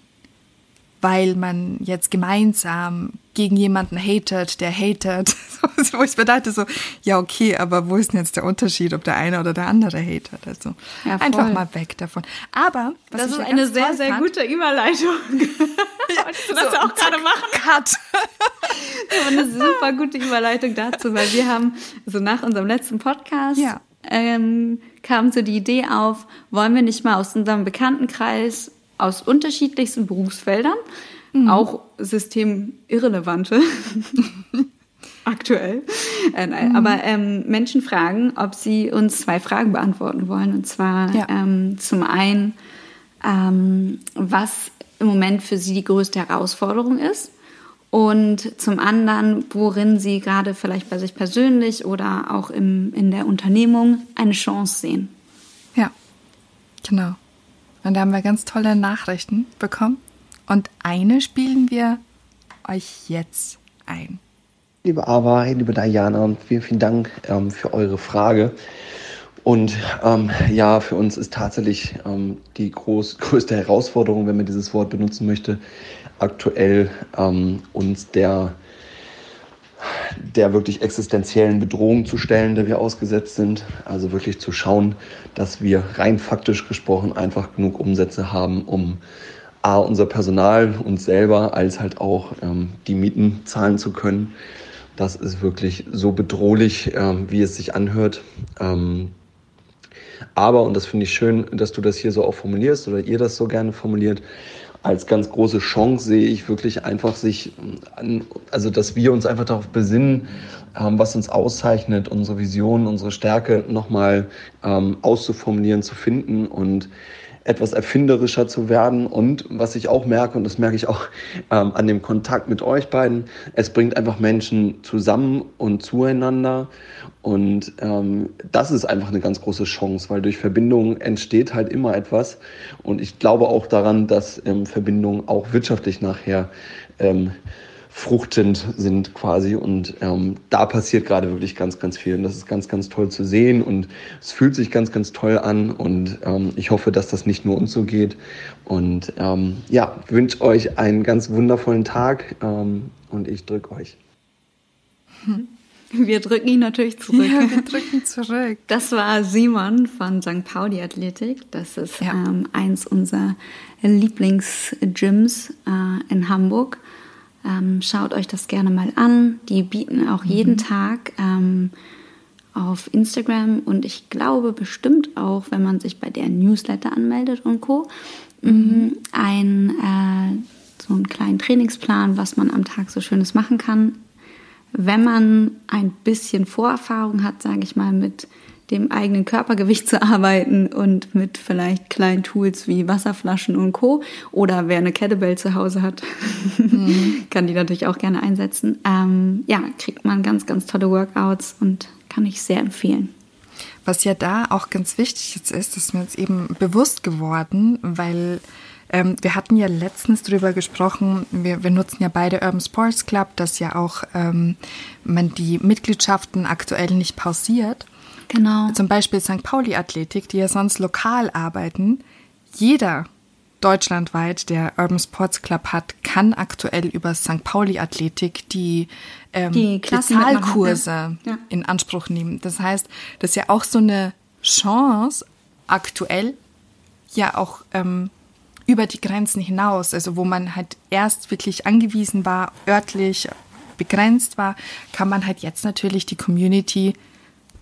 weil man jetzt gemeinsam gegen jemanden hatet, der hatet. <laughs> wo ich mir dachte so, ja okay, aber wo ist denn jetzt der Unterschied, ob der eine oder der andere hatet? Also ja, einfach mal weg davon. Aber das ist eine sehr, sehr fand, gute Überleitung. ja, <laughs> Wolltest du das so, auch gerade machen? Cut. <laughs> eine super gute Überleitung dazu, weil wir haben, also nach unserem letzten Podcast, ja. ähm, kam so die Idee auf, wollen wir nicht mal aus unserem Bekanntenkreis aus unterschiedlichsten Berufsfeldern, mhm. auch systemirrelevante. <laughs> aktuell. Äh, mhm. Aber ähm, Menschen fragen, ob sie uns zwei Fragen beantworten wollen. Und zwar ja. ähm, zum einen, ähm, was im Moment für sie die größte Herausforderung ist. Und zum anderen, worin sie gerade vielleicht bei sich persönlich oder auch im, in der Unternehmung eine Chance sehen. Ja, genau. Und da haben wir ganz tolle Nachrichten bekommen. Und eine spielen wir euch jetzt ein. Liebe Ava, liebe Diana, vielen, vielen Dank ähm, für eure Frage. Und ähm, ja, für uns ist tatsächlich ähm, die groß, <laughs> größte Herausforderung, wenn man dieses Wort benutzen möchte, aktuell ähm, uns der der wirklich existenziellen Bedrohung zu stellen, der wir ausgesetzt sind. Also wirklich zu schauen, dass wir rein faktisch gesprochen einfach genug Umsätze haben, um A, unser Personal, uns selber, als halt auch ähm, die Mieten zahlen zu können. Das ist wirklich so bedrohlich, ähm, wie es sich anhört. Ähm, aber, und das finde ich schön, dass du das hier so auch formulierst oder ihr das so gerne formuliert, als ganz große Chance sehe ich wirklich einfach sich, an, also dass wir uns einfach darauf besinnen, ähm, was uns auszeichnet, unsere Vision, unsere Stärke nochmal ähm, auszuformulieren, zu finden. Und etwas erfinderischer zu werden. Und was ich auch merke, und das merke ich auch ähm, an dem Kontakt mit euch beiden, es bringt einfach Menschen zusammen und zueinander. Und ähm, das ist einfach eine ganz große Chance, weil durch Verbindung entsteht halt immer etwas. Und ich glaube auch daran, dass ähm, Verbindungen auch wirtschaftlich nachher ähm, fruchtend sind quasi. Und ähm, da passiert gerade wirklich ganz, ganz viel. Und das ist ganz, ganz toll zu sehen. Und es fühlt sich ganz, ganz toll an. Und ähm, ich hoffe, dass das nicht nur uns so geht. Und ähm, ja, wünsche euch einen ganz wundervollen Tag. Ähm, und ich drücke euch. <laughs> Wir drücken ihn natürlich zurück. Ja, wir drücken zurück. <laughs> Das war Simon von St. Pauli Athletik. Das ist ja. ähm, eins unserer Lieblingsgyms äh, in Hamburg. Ähm, schaut euch das gerne mal an. Die bieten auch mhm. jeden Tag ähm, auf Instagram und ich glaube bestimmt auch, wenn man sich bei der Newsletter anmeldet und Co. Mhm. ein äh, so einen kleinen Trainingsplan, was man am Tag so Schönes machen kann. Wenn man ein bisschen Vorerfahrung hat, sage ich mal, mit dem eigenen Körpergewicht <laughs> zu arbeiten und mit vielleicht kleinen Tools wie Wasserflaschen und Co. Oder wer eine Kettlebell zu Hause hat, mhm. <laughs> kann die natürlich auch gerne einsetzen. Ähm, ja, kriegt man ganz, ganz tolle Workouts und kann ich sehr empfehlen. Was ja da auch ganz wichtig jetzt ist, ist mir jetzt eben bewusst geworden, weil ähm, wir hatten ja letztens darüber gesprochen, wir, wir, nutzen ja beide Urban Sports Club, dass ja auch ähm, man die Mitgliedschaften aktuell nicht pausiert. Genau. Zum Beispiel St. Pauli Athletik, die ja sonst lokal arbeiten. Jeder deutschlandweit der Urban Sports Club hat, kann aktuell über St. Pauli Athletik die, ähm, die Bezahlkurse ja. in Anspruch nehmen. Das heißt, das ist ja auch so eine Chance aktuell, ja auch ähm, über die Grenzen hinaus, also wo man halt erst wirklich angewiesen war, örtlich begrenzt war, kann man halt jetzt natürlich die Community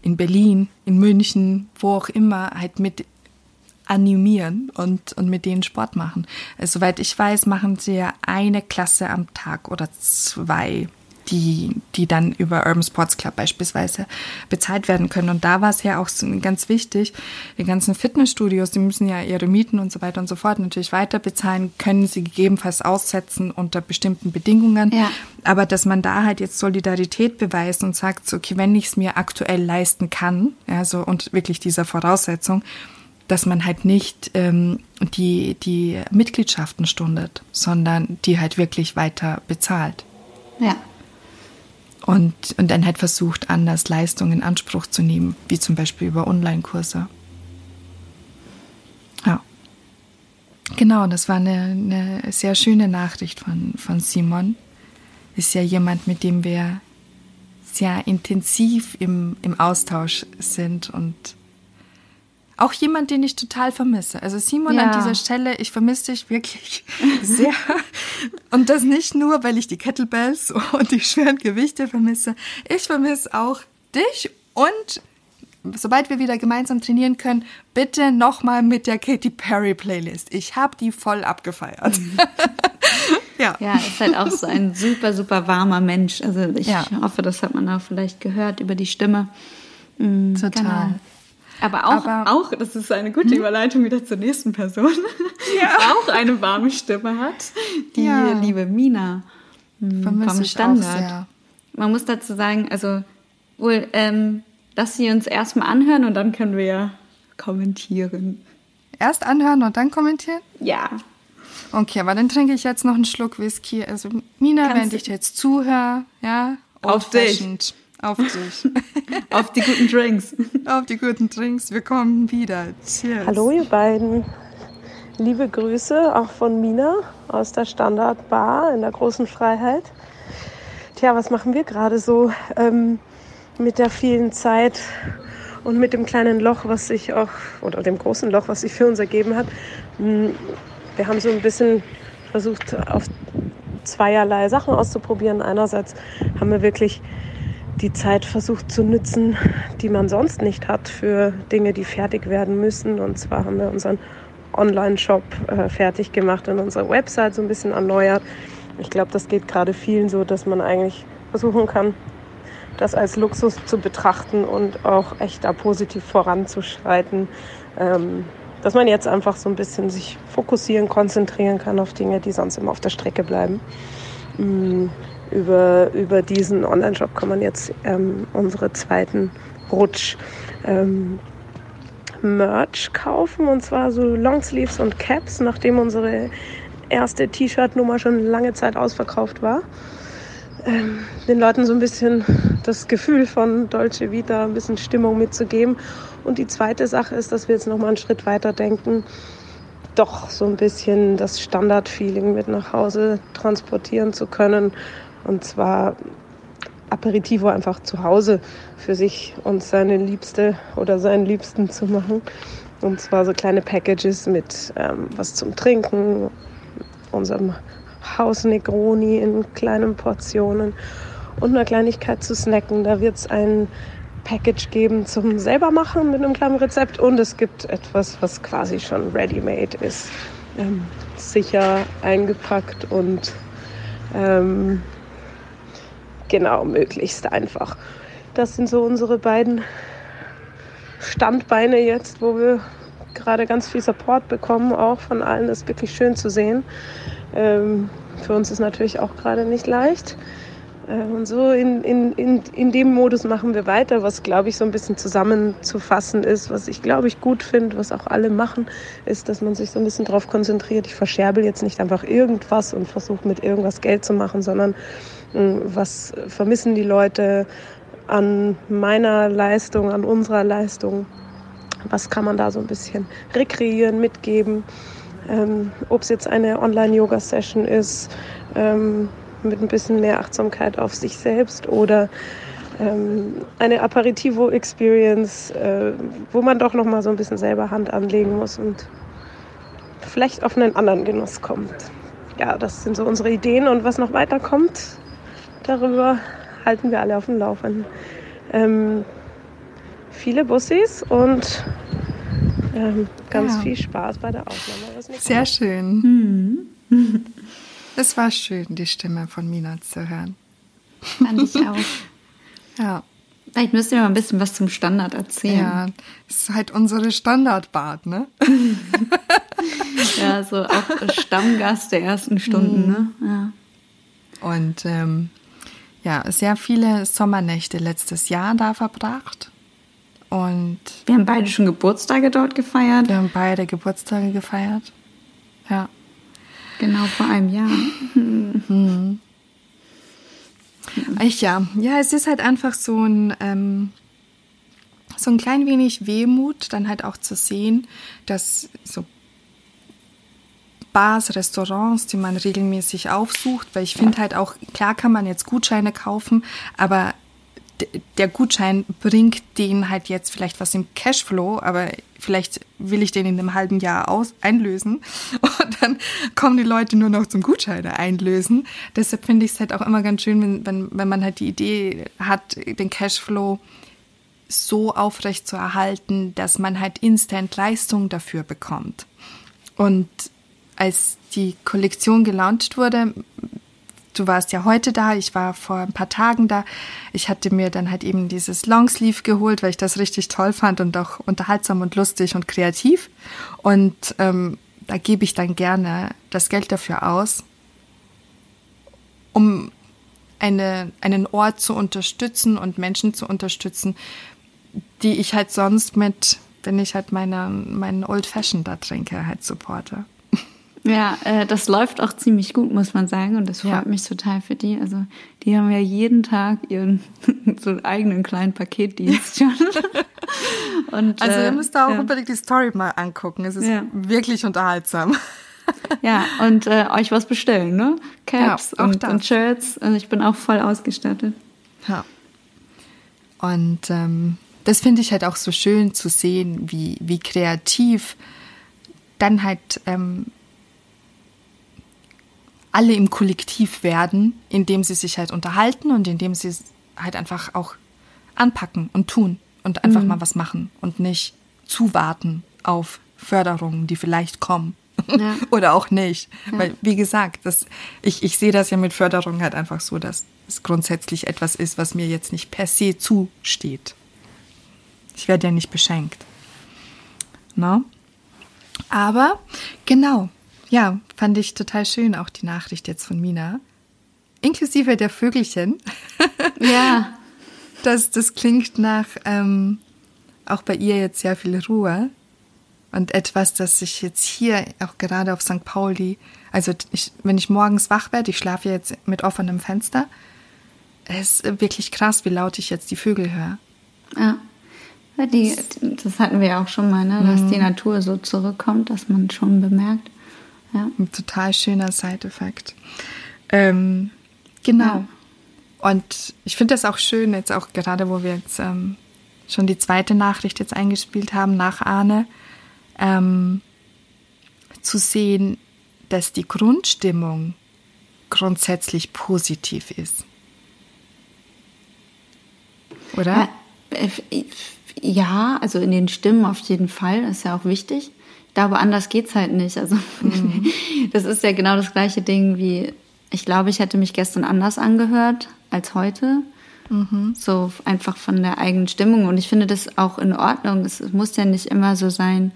in Berlin, in München, wo auch immer, halt mit animieren und, und mit denen Sport machen. Also, soweit ich weiß, machen sie ja eine Klasse am Tag oder zwei die, die dann über Urban Sports Club beispielsweise bezahlt werden können. Und da war es ja auch ganz wichtig, die ganzen Fitnessstudios, die müssen ja ihre Mieten und so weiter und so fort natürlich weiter bezahlen, können sie gegebenenfalls aussetzen unter bestimmten Bedingungen. Ja. Aber dass man da halt jetzt Solidarität beweist und sagt, so, okay, wenn ich es mir aktuell leisten kann, ja, so, und wirklich dieser Voraussetzung, dass man halt nicht ähm, die, die Mitgliedschaften stundet, sondern die halt wirklich weiter bezahlt. Ja und, und dann halt versucht, anders Leistungen in Anspruch zu nehmen, wie zum Beispiel über Online-Kurse. Ja. Genau, das war eine, eine sehr schöne Nachricht von, von Simon. Ist ja jemand, mit dem wir sehr intensiv im, im Austausch sind und auch jemand, den ich total vermisse. Also Simon ja. an dieser Stelle, ich vermisse dich wirklich <laughs> sehr. Und das nicht nur, weil ich die Kettlebells <laughs> und die schweren Gewichte vermisse. Ich vermisse auch dich und sobald wir wieder gemeinsam trainieren können, bitte nochmal mit der Katy Perry Playlist. Ich habe die voll abgefeiert. <laughs> ja. ja, ist halt auch so ein super, super warmer Mensch. Also ich ja. hoffe, das hat man auch vielleicht gehört über die Stimme. Mhm, Total. Genau. Aber auch, Aber, auch, das ist eine gute hm? Überleitung wieder zur nächsten Person, <laughs> ja. auch eine warme Stimme hat, die ja. liebe Mina hm, vom Standard. Man muss dazu sagen, also wohl, ähm, dass sie uns erstmal anhören und dann können wir ja kommentieren. Erst anhören und dann kommentieren? Ja. Okay, aber dann trinke ich jetzt noch einen Schluck Whisky. Also Mina, Kannst wenn ich jetzt zuhöre, ja, auf dich. Auf dich. <laughs> Auf die guten Drinks. Auf die guten Drinks. Wir kommen wieder. Cheers. Hallo, ihr beiden. Liebe Grüße auch von Mina aus der Standardbar in der großen Freiheit. Tja, was machen wir gerade so ähm, mit der vielen Zeit und mit dem kleinen Loch, was sich auch, oder dem großen Loch, was sich für uns ergeben hat? Hm, wir haben so ein bisschen versucht, auf zweierlei Sachen auszuprobieren. Einerseits haben wir wirklich die Zeit versucht zu nutzen, die man sonst nicht hat für Dinge, die fertig werden müssen. Und zwar haben wir unseren Online-Shop äh, fertig gemacht und unsere Website so ein bisschen erneuert. Ich glaube, das geht gerade vielen so, dass man eigentlich versuchen kann, das als Luxus zu betrachten und auch echt da positiv voranzuschreiten. Ähm, dass man jetzt einfach so ein bisschen sich fokussieren, konzentrieren kann auf Dinge, die sonst immer auf der Strecke bleiben. Mm über, über diesen Online-Shop kann man jetzt ähm, unsere zweiten Rutsch ähm, Merch kaufen und zwar so Longsleeves und Caps, nachdem unsere erste T-Shirt-Nummer schon lange Zeit ausverkauft war. Ähm, den Leuten so ein bisschen das Gefühl von Dolce Vita, ein bisschen Stimmung mitzugeben. Und die zweite Sache ist, dass wir jetzt nochmal einen Schritt weiter denken, doch so ein bisschen das Standard-Feeling mit nach Hause transportieren zu können und zwar Aperitivo einfach zu Hause für sich und seine Liebste oder seinen Liebsten zu machen. Und zwar so kleine Packages mit ähm, was zum Trinken, unserem Haus Negroni in kleinen Portionen und einer Kleinigkeit zu snacken. Da wird es ein Package geben zum selbermachen mit einem kleinen Rezept und es gibt etwas, was quasi schon ready-made ist. Ähm, sicher eingepackt und ähm, Genau, möglichst einfach. Das sind so unsere beiden Standbeine jetzt, wo wir gerade ganz viel Support bekommen, auch von allen. Das ist wirklich schön zu sehen. Ähm, für uns ist natürlich auch gerade nicht leicht. Äh, und so in, in, in, in dem Modus machen wir weiter, was, glaube ich, so ein bisschen zusammenzufassen ist. Was ich, glaube ich, gut finde, was auch alle machen, ist, dass man sich so ein bisschen darauf konzentriert. Ich verscherbel jetzt nicht einfach irgendwas und versuche mit irgendwas Geld zu machen, sondern was vermissen die Leute an meiner Leistung, an unserer Leistung? Was kann man da so ein bisschen rekreieren, mitgeben? Ähm, Ob es jetzt eine Online-Yoga-Session ist, ähm, mit ein bisschen mehr Achtsamkeit auf sich selbst oder ähm, eine Aperitivo-Experience, äh, wo man doch noch mal so ein bisschen selber Hand anlegen muss und vielleicht auf einen anderen Genuss kommt. Ja, das sind so unsere Ideen und was noch weiterkommt, darüber halten wir alle auf dem Laufenden. Ähm, viele Bussis und ähm, ganz ja. viel Spaß bei der Aufnahme. Sehr schön. Mhm. Es war schön, die Stimme von Mina zu hören. Fand ich auch. <laughs> ja. Vielleicht müsst ihr mal ein bisschen was zum Standard erzählen. Ja, das ist halt unsere Standardbad, ne? <laughs> ja, so auch Stammgast der ersten Stunden, mhm. ne? Ja. Und ähm, ja, sehr viele Sommernächte letztes Jahr da verbracht. Und wir haben beide schon Geburtstage dort gefeiert. Wir haben beide Geburtstage gefeiert. Ja. Genau vor einem Jahr. Mhm. Ich ja, ja, es ist halt einfach so ein ähm, so ein klein wenig Wehmut, dann halt auch zu sehen, dass so Bars, Restaurants, die man regelmäßig aufsucht, weil ich finde halt auch, klar kann man jetzt Gutscheine kaufen, aber der Gutschein bringt denen halt jetzt vielleicht was im Cashflow, aber vielleicht will ich den in einem halben Jahr aus einlösen <laughs> und dann kommen die Leute nur noch zum Gutscheine einlösen. Deshalb finde ich es halt auch immer ganz schön, wenn, wenn, wenn man halt die Idee hat, den Cashflow so aufrecht zu erhalten, dass man halt instant Leistung dafür bekommt. Und als die Kollektion gelauncht wurde, du warst ja heute da, ich war vor ein paar Tagen da. Ich hatte mir dann halt eben dieses Longsleeve geholt, weil ich das richtig toll fand und auch unterhaltsam und lustig und kreativ. Und ähm, da gebe ich dann gerne das Geld dafür aus, um eine, einen Ort zu unterstützen und Menschen zu unterstützen, die ich halt sonst mit, wenn ich halt meine, meinen Old Fashion da trinke, halt supporte. Ja, äh, das läuft auch ziemlich gut, muss man sagen. Und das freut ja. mich total für die. Also die haben ja jeden Tag ihren <laughs> so eigenen kleinen Paketdienst schon. <laughs> Und, also ihr äh, müsst da auch ja. unbedingt die Story mal angucken. Es ist ja. wirklich unterhaltsam. <laughs> Ja, und äh, euch was bestellen, ne? Caps und, und, Shirts. Also ich bin auch voll ausgestattet. Ja. Und ähm, das finde ich halt auch so schön zu sehen, wie, wie kreativ dann halt ähm, alle im Kollektiv werden, indem sie sich halt unterhalten und indem sie halt einfach auch anpacken und tun und einfach mhm. mal was machen und nicht zuwarten auf Förderungen, die vielleicht kommen. Ja. <laughs> Oder auch nicht. Ja. Weil, wie gesagt, das, ich, ich sehe das ja mit Förderung halt einfach so, dass es grundsätzlich etwas ist, was mir jetzt nicht per se zusteht. Ich werde ja nicht beschenkt. No? Aber genau, ja, fand ich total schön, auch die Nachricht jetzt von Mina. Inklusive der Vögelchen. <laughs> Ja. Das, das klingt nach ähm, auch bei ihr jetzt sehr viel Ruhe. Und etwas, das ich jetzt hier auch gerade auf St. Pauli, also ich, wenn ich morgens wach werde, ich schlafe jetzt mit offenem Fenster, es ist wirklich krass, wie laut ich jetzt die Vögel höre. Ja. Die, das hatten wir ja auch schon mal, ne? dass mhm. die Natur so zurückkommt, dass man schon bemerkt, ja. Ein total schöner Side-Effekt. Ähm, genau. Ja. Und ich finde das auch schön, jetzt auch gerade, wo wir jetzt ähm, schon die zweite Nachricht jetzt eingespielt haben nach Arne, ähm, zu sehen, dass die Grundstimmung grundsätzlich positiv ist. Oder? Ja, also in den Stimmen auf jeden Fall, ist ja auch wichtig glaube, anders geht's halt nicht. Also mhm. <laughs> das ist ja genau das gleiche Ding wie, ich glaube, ich hätte mich gestern anders angehört als heute. Mhm. So einfach von der eigenen Stimmung. Und ich finde das auch in Ordnung. Es, es muss ja nicht immer so sein,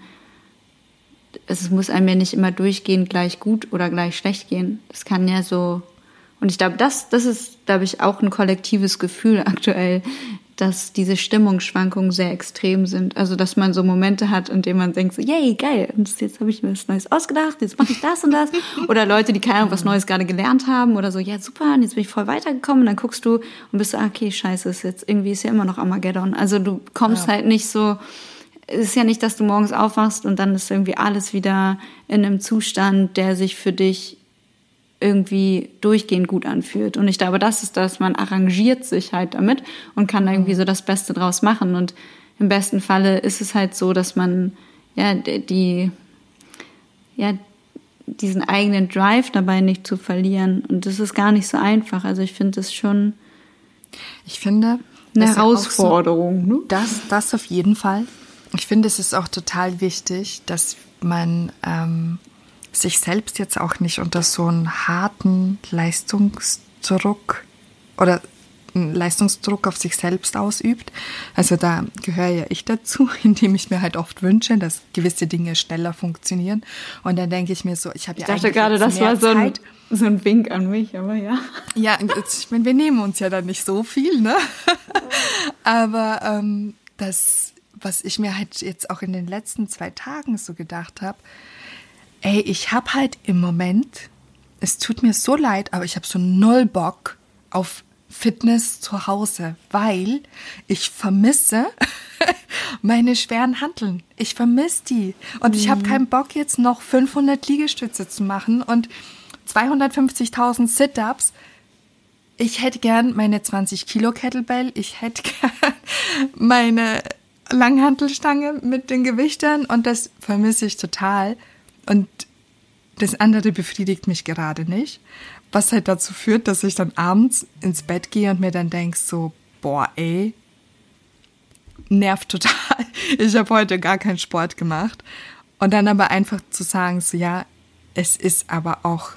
es muss einem ja nicht immer durchgehend gleich gut oder gleich schlecht gehen. Das kann ja so. Und ich glaube, das, das ist, glaube ich, auch ein kollektives Gefühl aktuell, dass diese Stimmungsschwankungen sehr extrem sind. Also, dass man so Momente hat, in denen man denkt so, yay, geil, und jetzt habe ich mir was Neues ausgedacht, jetzt mache ich das und das. <laughs> Oder Leute, die keine Ahnung, was Neues gerade gelernt haben oder so, ja, super, und jetzt bin ich voll weitergekommen. Und dann guckst du und bist so, ah, okay, scheiße, ist jetzt irgendwie ist ja immer noch Armageddon. Also, du kommst ja. halt nicht so es ist ja nicht, dass du morgens aufwachst und dann ist irgendwie alles wieder in einem Zustand, der sich für dich irgendwie durchgehend gut anfühlt. Und ich glaube, das ist das, man arrangiert sich halt damit und kann irgendwie so das Beste draus machen. Und im besten Falle ist es halt so, dass man ja die, ja, diesen eigenen Drive dabei nicht zu verlieren. Und das ist gar nicht so einfach. Also ich finde es schon. Ich finde. Eine Herausforderung. So, ne? Das, das auf jeden Fall. Ich finde, es ist auch total wichtig, dass man ähm, sich selbst jetzt auch nicht unter so einen harten Leistungsdruck oder Leistungsdruck auf sich selbst ausübt. Also da gehöre ja ich dazu, <laughs> indem ich mir halt oft wünsche, dass gewisse Dinge schneller funktionieren. Und dann denke ich mir so, ich habe ja Ich dachte gerade, das war so ein, so ein Wink an mich, aber ja. Ja, ich meine, wir nehmen uns ja dann nicht so viel, ne? <laughs> aber ähm, das, was ich mir halt jetzt auch in den letzten zwei Tagen so gedacht habe, ey, ich habe halt im Moment, es tut mir so leid, aber ich habe so null Bock auf Fitness zu Hause, weil ich vermisse <laughs> meine schweren Handeln. Ich vermisse die. Und mhm. ich habe keinen Bock jetzt noch 500 Liegestütze zu machen und 250.000 Sit-Ups. Ich hätte gern meine 20 Kilo Kettlebell. Ich hätte <laughs> gern meine Langhantelstange mit den Gewichtern und das vermisse ich total. Und das andere befriedigt mich gerade nicht. Was halt dazu führt, dass ich dann abends ins Bett gehe und mir dann denke, so, boah, ey, nervt <laughs> total. Ich habe heute gar keinen Sport gemacht. Und dann aber einfach zu sagen, so, ja, es ist aber auch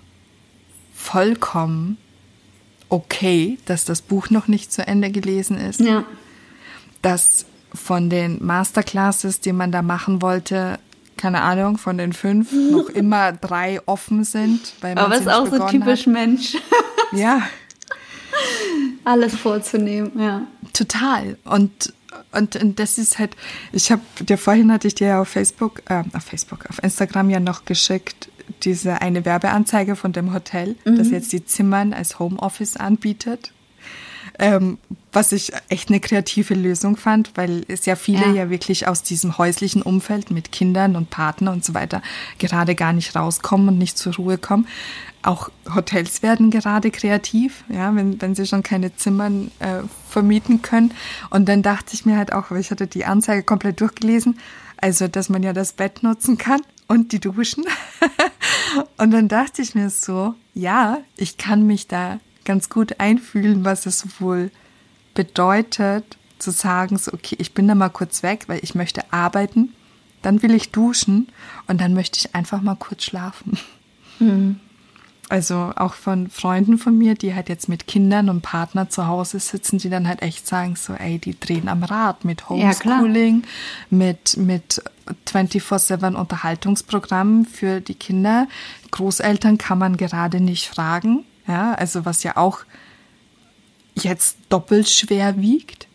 vollkommen okay, dass das Buch noch nicht zu Ende gelesen ist. Ja. Dass von den Masterclasses, die man da machen wollte, keine Ahnung, von den fünf <laughs> noch immer drei offen sind. Weil man Aber es ist auch so typisch hat. Mensch. <laughs> ja. Alles vorzunehmen, ja. Total. Und, und, und das ist halt, ich habe dir vorhin hatte ich dir ja auf Facebook, äh, auf Facebook, auf Instagram ja noch geschickt, diese eine Werbeanzeige von dem Hotel, mhm. das jetzt die Zimmern als Homeoffice anbietet ähm, was ich echt eine kreative Lösung fand, weil es ja viele ja. ja wirklich aus diesem häuslichen Umfeld mit Kindern und Partner und so weiter gerade gar nicht rauskommen und nicht zur Ruhe kommen. Auch Hotels werden gerade kreativ, ja, wenn, wenn sie schon keine Zimmer äh, vermieten können. Und dann dachte ich mir halt auch, weil ich hatte die Anzeige komplett durchgelesen, also dass man ja das Bett nutzen kann und die Duschen. <laughs> und dann dachte ich mir so, ja, ich kann mich da ganz gut einfühlen, was es wohl bedeutet, zu sagen, so, okay, ich bin da mal kurz weg, weil ich möchte arbeiten, dann will ich duschen und dann möchte ich einfach mal kurz schlafen. Mhm. Also auch von Freunden von mir, die halt jetzt mit Kindern und Partner zu Hause sitzen, die dann halt echt sagen, so, ey, die drehen am Rad mit Homeschooling, ja, mit, mit 24-7 Unterhaltungsprogrammen für die Kinder. Großeltern kann man gerade nicht fragen. Ja, also was ja auch jetzt doppelt schwer wiegt,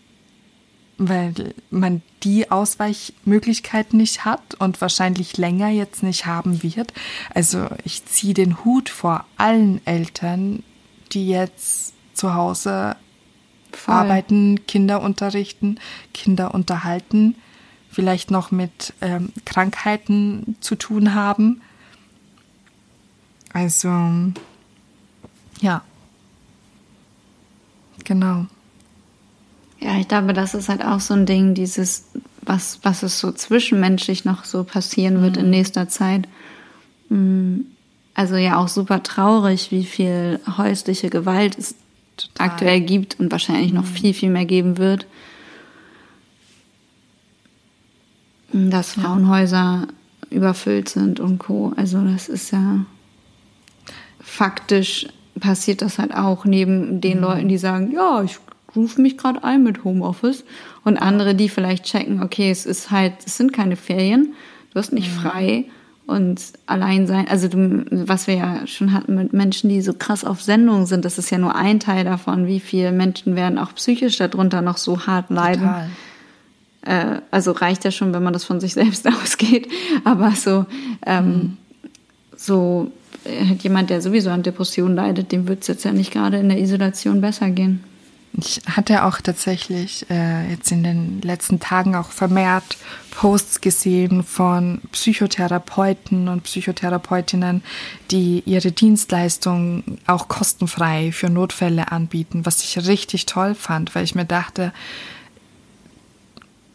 weil man die Ausweichmöglichkeit nicht hat und wahrscheinlich länger jetzt nicht haben wird. Also ich ziehe den Hut vor allen Eltern, die jetzt zu Hause Voll. arbeiten, Kinder unterrichten, Kinder unterhalten, vielleicht noch mit ähm, Krankheiten zu tun haben. Also ja. Genau. Ja, ich glaube, das ist halt auch so ein Ding, dieses, was, was es so zwischenmenschlich noch so passieren wird mhm. in nächster Zeit. Mm, also ja auch super traurig, wie viel häusliche Gewalt es Total. aktuell gibt und wahrscheinlich noch mhm. viel, viel mehr geben wird. Dass Frauenhäuser ja. überfüllt sind und Co. Also das ist ja faktisch passiert das halt auch neben den mhm. Leuten, die sagen, ja, ich rufe mich gerade ein mit Homeoffice und andere, die vielleicht checken, okay, es ist halt, es sind keine Ferien, du hast nicht mhm. frei und allein sein, also du, was wir ja schon hatten mit Menschen, die so krass auf Sendung sind, das ist ja nur ein Teil davon, wie viele Menschen werden auch psychisch darunter noch so hart leiden. Total. Äh, also reicht ja schon, wenn man das von sich selbst <laughs> ausgeht, aber so, ähm, mhm. so jemand, der sowieso an Depressionen leidet, dem wird es jetzt ja nicht gerade in der Isolation besser gehen. Ich hatte auch tatsächlich äh, jetzt in den letzten Tagen auch vermehrt Posts gesehen von Psychotherapeuten und Psychotherapeutinnen, die ihre Dienstleistungen auch kostenfrei für Notfälle anbieten, was ich richtig toll fand, weil ich mir dachte,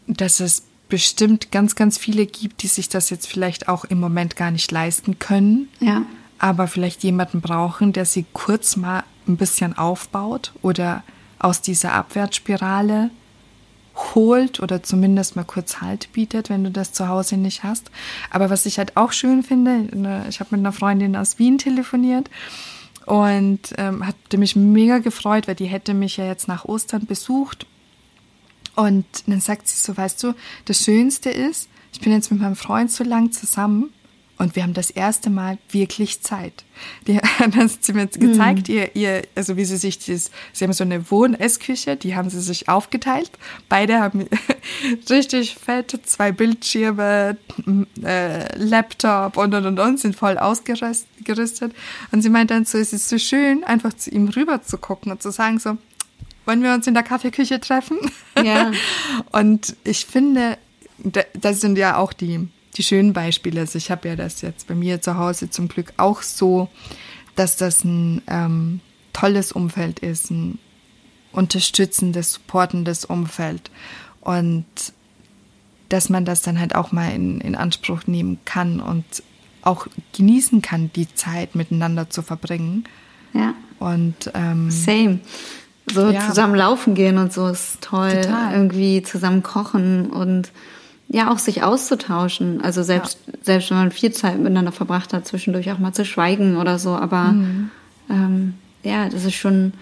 dass es bestimmt ganz, ganz viele gibt, die sich das jetzt vielleicht auch im Moment gar nicht leisten können. Ja. Aber vielleicht jemanden brauchen, der sie kurz mal ein bisschen aufbaut oder aus dieser Abwärtsspirale holt oder zumindest mal kurz Halt bietet, wenn du das zu Hause nicht hast. Aber was ich halt auch schön finde, ne, ich habe mit einer Freundin aus Wien telefoniert und ähm, hatte mich mega gefreut, weil die hätte mich ja jetzt nach Ostern besucht. Und dann sagt sie so, weißt du, das Schönste ist, ich bin jetzt mit meinem Freund so lang zusammen und wir haben das erste Mal wirklich Zeit. Die <laughs> hat sie mir jetzt gezeigt, mhm. ihr, ihr, also wie sie sich das, sie haben so eine Wohn-Essküche, die haben sie sich aufgeteilt. Beide haben <laughs> richtig fett, zwei Bildschirme, äh, Laptop und und und und, sind voll ausgerüstet. Und sie meint dann so, es ist so schön, einfach zu ihm rüber zu gucken und zu sagen so, wollen wir uns in der Kaffeeküche treffen? Ja. <laughs> und ich finde, das sind ja auch die die schönen Beispiele. Also ich habe ja das jetzt bei mir zu Hause zum Glück auch so, dass das ein ähm, tolles Umfeld ist, ein unterstützendes, supportendes Umfeld und dass man das dann halt auch mal in, in Anspruch nehmen kann und auch genießen kann, die Zeit miteinander zu verbringen. Ja. Und ähm, same. So ja. zusammen laufen gehen und so ist toll. Total. Irgendwie zusammen kochen und ja auch sich auszutauschen. Also selbst, ja. selbst wenn man viel Zeit miteinander verbracht hat, zwischendurch auch mal zu schweigen oder so. Aber mhm. ähm, ja, das ist schon,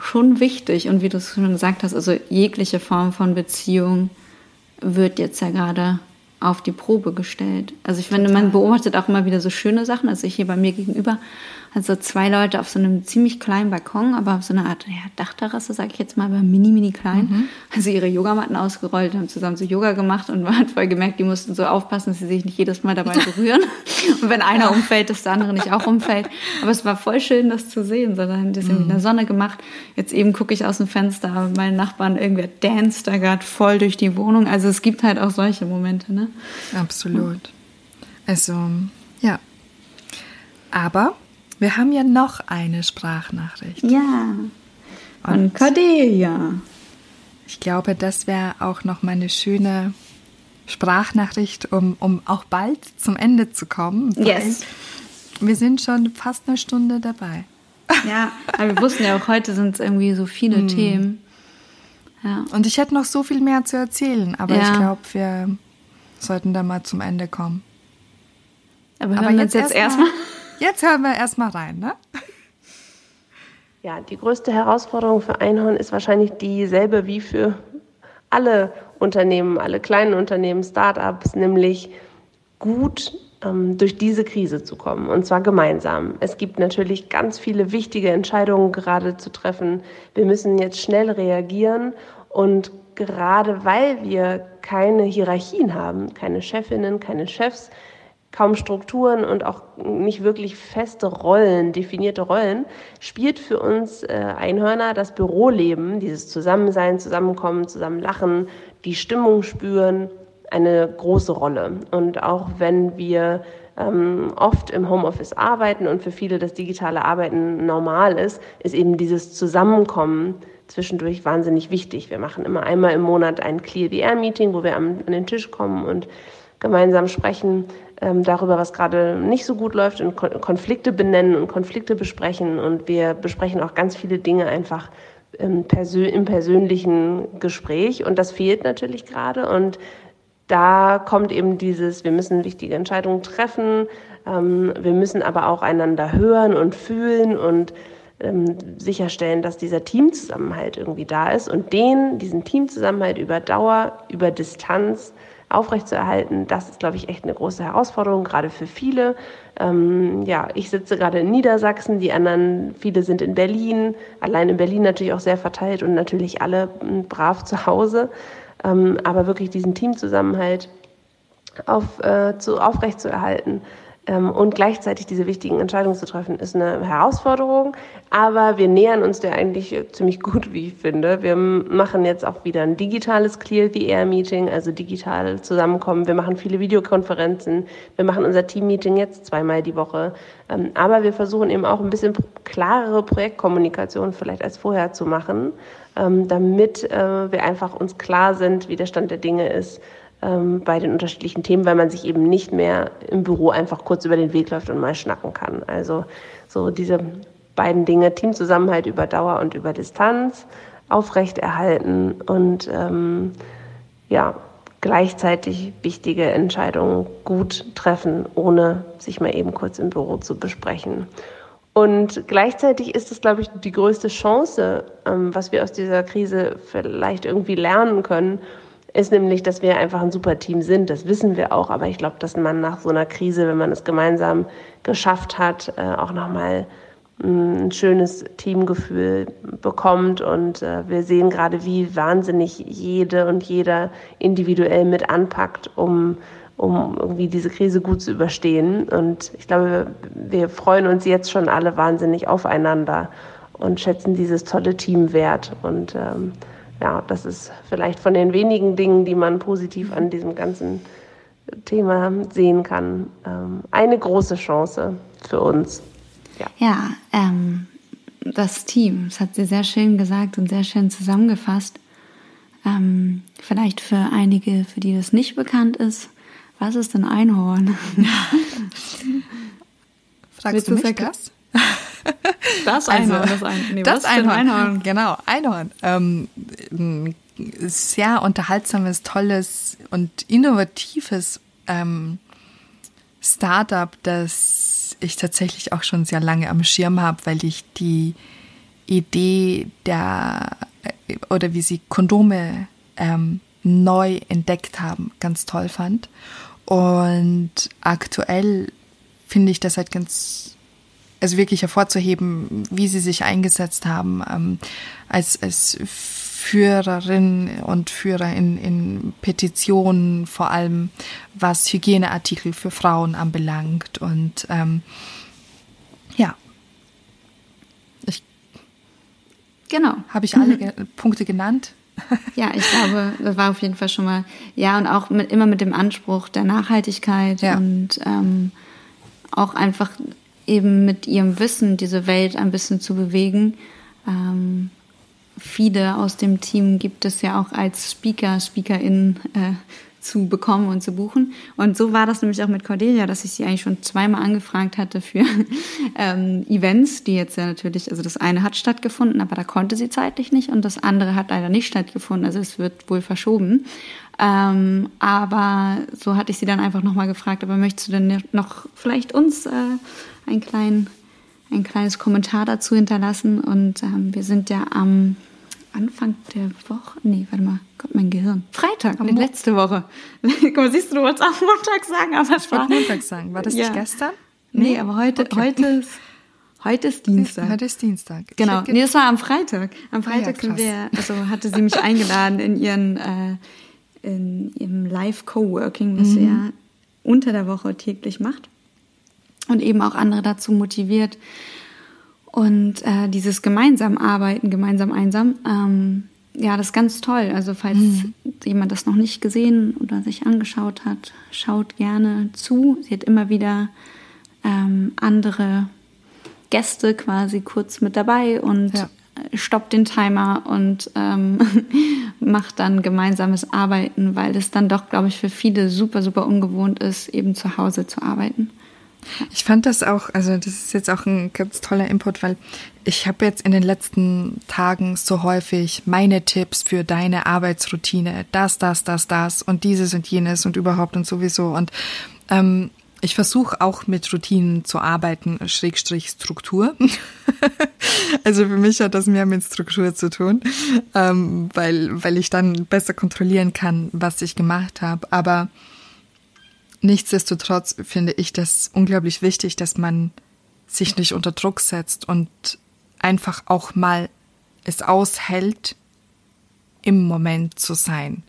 schon wichtig. Und wie du es schon gesagt hast, also jegliche Form von Beziehung wird jetzt ja gerade auf die Probe gestellt. Also ich finde, man beobachtet auch immer wieder so schöne Sachen. Also hier bei mir gegenüber also zwei Leute auf so einem ziemlich kleinen Balkon, aber auf so einer Art ja, Dachterrasse, sage ich jetzt mal, aber mini, mini klein. Mhm. Also ihre Yogamatten ausgerollt, haben zusammen so Yoga gemacht und man hat voll gemerkt, die mussten so aufpassen, dass sie sich nicht jedes Mal dabei berühren. <laughs> und wenn einer umfällt, dass der andere nicht auch umfällt. Aber es war voll schön, das zu sehen. So, dann haben die das mhm. in der Sonne gemacht. Jetzt eben gucke ich aus dem Fenster, meine Nachbarn, irgendwer danced da gerade voll durch die Wohnung. Also es gibt halt auch solche Momente, ne? Absolut. Also, ja. Aber wir haben ja noch eine Sprachnachricht. Ja. Von Cordelia. Ich glaube, das wäre auch noch mal eine schöne Sprachnachricht, um, um auch bald zum Ende zu kommen. Yes. Wir sind schon fast eine Stunde dabei. Ja, aber wir wussten ja auch, heute sind es irgendwie so viele mm. Themen. Ja. Und ich hätte noch so viel mehr zu erzählen, aber ja. ich glaube, wir sollten da mal zum Ende kommen. Aber, aber jetzt, jetzt erstmal. Erst Jetzt hören wir erstmal rein, ne? Ja, die größte Herausforderung für Einhorn ist wahrscheinlich dieselbe wie für alle Unternehmen, alle kleinen Unternehmen, Startups, nämlich gut ähm, durch diese Krise zu kommen und zwar gemeinsam. Es gibt natürlich ganz viele wichtige Entscheidungen gerade zu treffen. Wir müssen jetzt schnell reagieren und gerade weil wir keine Hierarchien haben, keine Chefinnen, keine Chefs, kaum Strukturen und auch nicht wirklich feste Rollen, definierte Rollen, spielt für uns äh, Einhörner das Büroleben, dieses Zusammensein, Zusammenkommen, zusammen lachen, die Stimmung spüren, eine große Rolle. Und auch wenn wir ähm, oft im Homeoffice arbeiten und für viele das digitale Arbeiten normal ist, ist eben dieses Zusammenkommen zwischendurch wahnsinnig wichtig. Wir machen immer einmal im Monat ein Clear the Air Meeting, wo wir an den Tisch kommen und gemeinsam sprechen ähm, darüber, was gerade nicht so gut läuft und Konflikte benennen und Konflikte besprechen. Und wir besprechen auch ganz viele Dinge einfach im, Persö im persönlichen Gespräch. Und das fehlt natürlich gerade. Und da kommt eben dieses, wir müssen wichtige Entscheidungen treffen, ähm, wir müssen aber auch einander hören und fühlen und ähm, sicherstellen, dass dieser Teamzusammenhalt irgendwie da ist und den, diesen Teamzusammenhalt über Dauer, über Distanz aufrechtzuerhalten, das ist, glaube ich, echt eine große Herausforderung, gerade für viele. Ähm, ja, ich sitze gerade in Niedersachsen, die anderen, viele sind in Berlin, allein in Berlin natürlich auch sehr verteilt und natürlich alle hm, brav zu Hause. Ähm, aber wirklich diesen Teamzusammenhalt auf, äh, zu, aufrechtzuerhalten, und gleichzeitig diese wichtigen Entscheidungen zu treffen, ist eine Herausforderung. Aber wir nähern uns der eigentlich ziemlich gut, wie ich finde. Wir machen jetzt auch wieder ein digitales Clear Air Meeting, also digital zusammenkommen. Wir machen viele Videokonferenzen. Wir machen unser Team-Meeting jetzt zweimal die Woche. Ähm, aber wir versuchen eben auch ein bisschen klarere Projektkommunikation vielleicht als vorher zu machen, ähm, damit äh, wir einfach uns klar sind, wie der Stand der Dinge ist ähm, bei den unterschiedlichen Themen, weil man sich eben nicht mehr im Büro einfach kurz über den Weg läuft und mal schnacken kann. Also so diese beiden Dinge, Teamzusammenhalt über Dauer und über Distanz, aufrechterhalten und ähm, ja, gleichzeitig wichtige Entscheidungen gut treffen, ohne sich mal eben kurz im Büro zu besprechen. Und gleichzeitig ist es, glaube ich, die größte Chance, ähm, was wir aus dieser Krise vielleicht irgendwie lernen können, ist nämlich, dass wir einfach ein super Team sind. Das wissen wir auch. Aber ich glaube, dass man nach so einer Krise, wenn man es gemeinsam geschafft hat, äh, auch nochmal mm, ein schönes Teamgefühl bekommt. Und äh, wir sehen gerade, wie wahnsinnig jede und jeder individuell mit anpackt, um, um irgendwie diese Krise gut zu überstehen. Und ich glaube, wir freuen uns jetzt schon alle wahnsinnig aufeinander und schätzen dieses tolle Team wert. Und ähm, ja, das ist vielleicht von den wenigen Dingen, die man positiv an diesem ganzen Thema sehen kann, ähm, eine große Chance für uns. Ja, ja ähm, das Team, das hat sie sehr schön gesagt und sehr schön zusammengefasst. Ähm, vielleicht für einige, für die das nicht bekannt ist, was ist ein Einhorn? <laughs> Fragst du mich das? <laughs> Das Einhorn. Also, das, ein, nee, das Einhorn. Einhorn. Genau, Einhorn. Ähm, sehr unterhaltsames, tolles und innovatives ähm, Startup, das ich tatsächlich auch schon sehr lange am Schirm habe, weil ich die Idee der äh, oder wie sie Kondome ähm, neu entdeckt haben, ganz toll fand. Und aktuell finde ich das halt ganz also wirklich hervorzuheben, wie sie sich eingesetzt haben ähm, als, als Führerin und Führer in, in Petitionen, vor allem was Hygieneartikel für Frauen anbelangt. Und ähm, ja, ich genau. Habe ich alle <laughs> ge Punkte genannt? Ja, ich glaube, das war auf jeden Fall schon mal, ja, und auch mit, immer mit dem Anspruch der Nachhaltigkeit ja. und ähm, auch einfach eben mit ihrem Wissen diese Welt ein bisschen zu bewegen. Ähm, viele aus dem Team gibt es ja auch als Speaker, SpeakerInnen äh, zu bekommen und zu buchen. Und so war das nämlich auch mit Cordelia, dass ich sie eigentlich schon zweimal angefragt hatte für <laughs> ähm, Events, die jetzt ja natürlich, also das eine hat stattgefunden, aber da konnte sie zeitlich nicht und das andere hat leider nicht stattgefunden. Also es wird wohl verschoben. Ähm, aber so hatte ich sie dann einfach nochmal gefragt, aber möchtest du denn noch vielleicht uns äh, ein, klein, ein kleines Kommentar dazu hinterlassen. Und ähm, wir sind ja am Anfang der Woche, nee, warte mal, Gott, mein Gehirn. Freitag, die letzte Woche. <laughs> Guck mal, siehst du, du wolltest auch Montag sagen, aber es war... Montag sagen, war das ja. nicht gestern? Nee, nee aber heute, okay. heute ist... Heute ist Dienstag. Heute ist Dienstag. Genau. Nee, das war am Freitag. Am Freitag ah, ja, sind wir, also hatte sie mich <laughs> eingeladen in ihren äh, in ihrem Live Coworking, was mhm. sie ja unter der Woche täglich macht und eben auch andere dazu motiviert. Und äh, dieses gemeinsam arbeiten, gemeinsam einsam, ähm, ja, das ist ganz toll. Also falls mhm. jemand das noch nicht gesehen oder sich angeschaut hat, schaut gerne zu. Sie hat immer wieder ähm, andere Gäste quasi kurz mit dabei und ja. stoppt den Timer und ähm, <laughs> macht dann gemeinsames Arbeiten, weil das dann doch, glaube ich, für viele super, super ungewohnt ist, eben zu Hause zu arbeiten. Ich fand das auch, also das ist jetzt auch ein ganz toller Input, weil ich habe jetzt in den letzten Tagen so häufig meine Tipps für deine Arbeitsroutine, das, das, das, das und dieses und jenes und überhaupt und sowieso. Und ähm, ich versuche auch mit Routinen zu arbeiten, Schrägstrich Struktur. <laughs> also für mich hat das mehr mit Struktur zu tun, ähm, weil, weil ich dann besser kontrollieren kann, was ich gemacht habe. Aber Nichtsdestotrotz finde ich das unglaublich wichtig, dass man sich nicht unter Druck setzt und einfach auch mal es aushält, im Moment zu sein.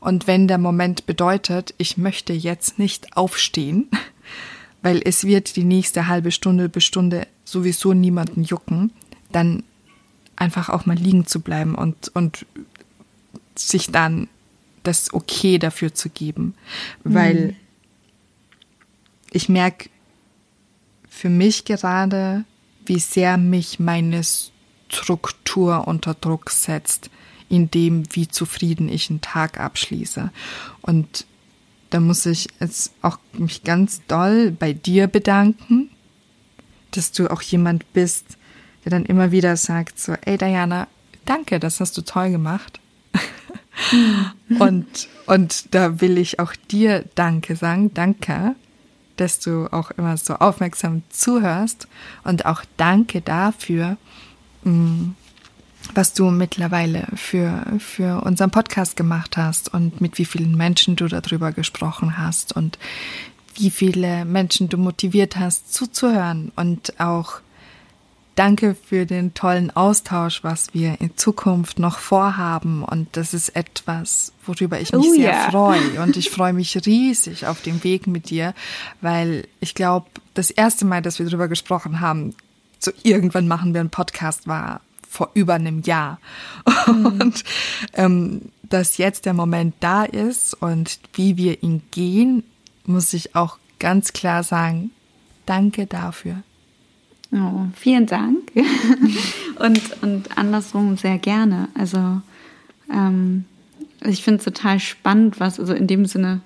Und wenn der Moment bedeutet, ich möchte jetzt nicht aufstehen, <laughs> weil es wird die nächste halbe Stunde bis Stunde sowieso niemanden jucken, dann einfach auch mal liegen zu bleiben und, und sich dann das Okay dafür zu geben. Weil mhm. Ich merke für mich gerade, wie sehr mich meine Struktur unter Druck setzt, in dem, wie zufrieden ich einen Tag abschließe. Und da muss ich jetzt auch mich ganz doll bei dir bedanken, dass du auch jemand bist, der dann immer wieder sagt so, ey Diana, danke, das hast du toll gemacht. <laughs> Und, und da will ich auch dir Danke sagen, danke, dass du auch immer so aufmerksam zuhörst. Und auch danke dafür, mm, was du mittlerweile für, für unseren Podcast gemacht hast und mit wie vielen Menschen du darüber gesprochen hast und wie viele Menschen du motiviert hast zuzuhören und auch Danke für den tollen Austausch, was wir in Zukunft noch vorhaben. Und das ist etwas, worüber ich mich oh, sehr yeah. freue. <laughs> Und ich freue mich riesig auf den Weg mit dir, weil ich glaube, das erste Mal, dass wir darüber gesprochen haben, so irgendwann machen wir einen Podcast, war vor über einem Jahr. <laughs> Mhm. Und ähm, dass jetzt der Moment da ist und wie wir ihn gehen, muss ich auch ganz klar sagen, danke dafür. Oh, vielen Dank. <laughs> und, und andersrum sehr gerne. Also ähm, ich finde es total spannend, was, also in dem Sinne,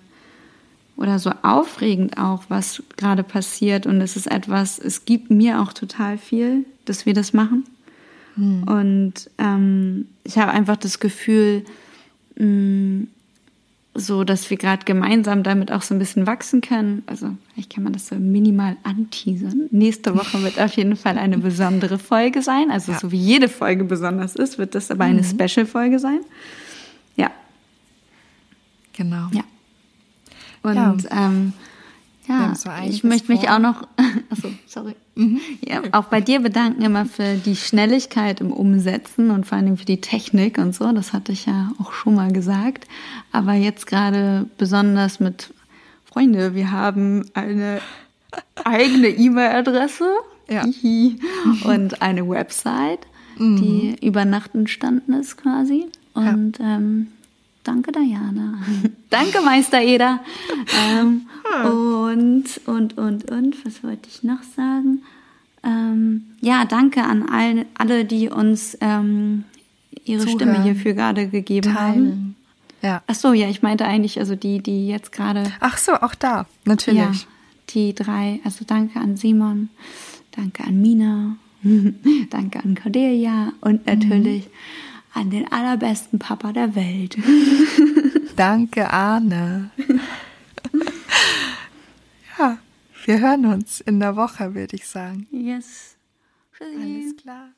oder so aufregend auch, was gerade passiert. Und es ist etwas, es gibt mir auch total viel, dass wir das machen. Hm. Und ähm, ich habe einfach das Gefühl, mh, mm, so dass wir gerade gemeinsam damit auch so ein bisschen wachsen können. Also vielleicht kann man das so minimal anteasern. Nächste Woche wird auf jeden Fall eine <laughs> besondere Folge sein. Also ja. so wie jede Folge besonders ist, wird das aber eine mhm. Special-Folge sein. Ja. Genau. Ja. Und ja. Ähm, ja, ich möchte mich vor. auch noch, <laughs> achso, sorry, mhm. ja, <laughs> auch bei dir bedanken immer für die Schnelligkeit im Umsetzen und vor allem für die Technik und so. Das hatte ich ja auch schon mal gesagt. Aber jetzt gerade besonders mit Freunde, wir haben eine <laughs> eigene E-Mail-Adresse ja. und eine Website, mhm. die über Nacht entstanden ist quasi. Und ja. ähm, Danke, Diana. <laughs> Danke, Meister Eder. ähm, und, und, und, und, was wollte ich noch sagen? Ähm, ja, danke an all, alle, die uns ähm, ihre Zuhören. Stimme hierfür gerade gegeben Teilen. haben. Ja. Ach so, ja, ich meinte eigentlich, also die, die jetzt gerade. Ach so, auch da, natürlich. Ja, die drei, also danke an Simon, danke an Mina, <laughs> danke an Cordelia und natürlich. Mhm an den allerbesten Papa der Welt. <laughs> Danke, Arne. <laughs> ja, wir hören uns in der Woche, würde ich sagen. Yes. Alles klar.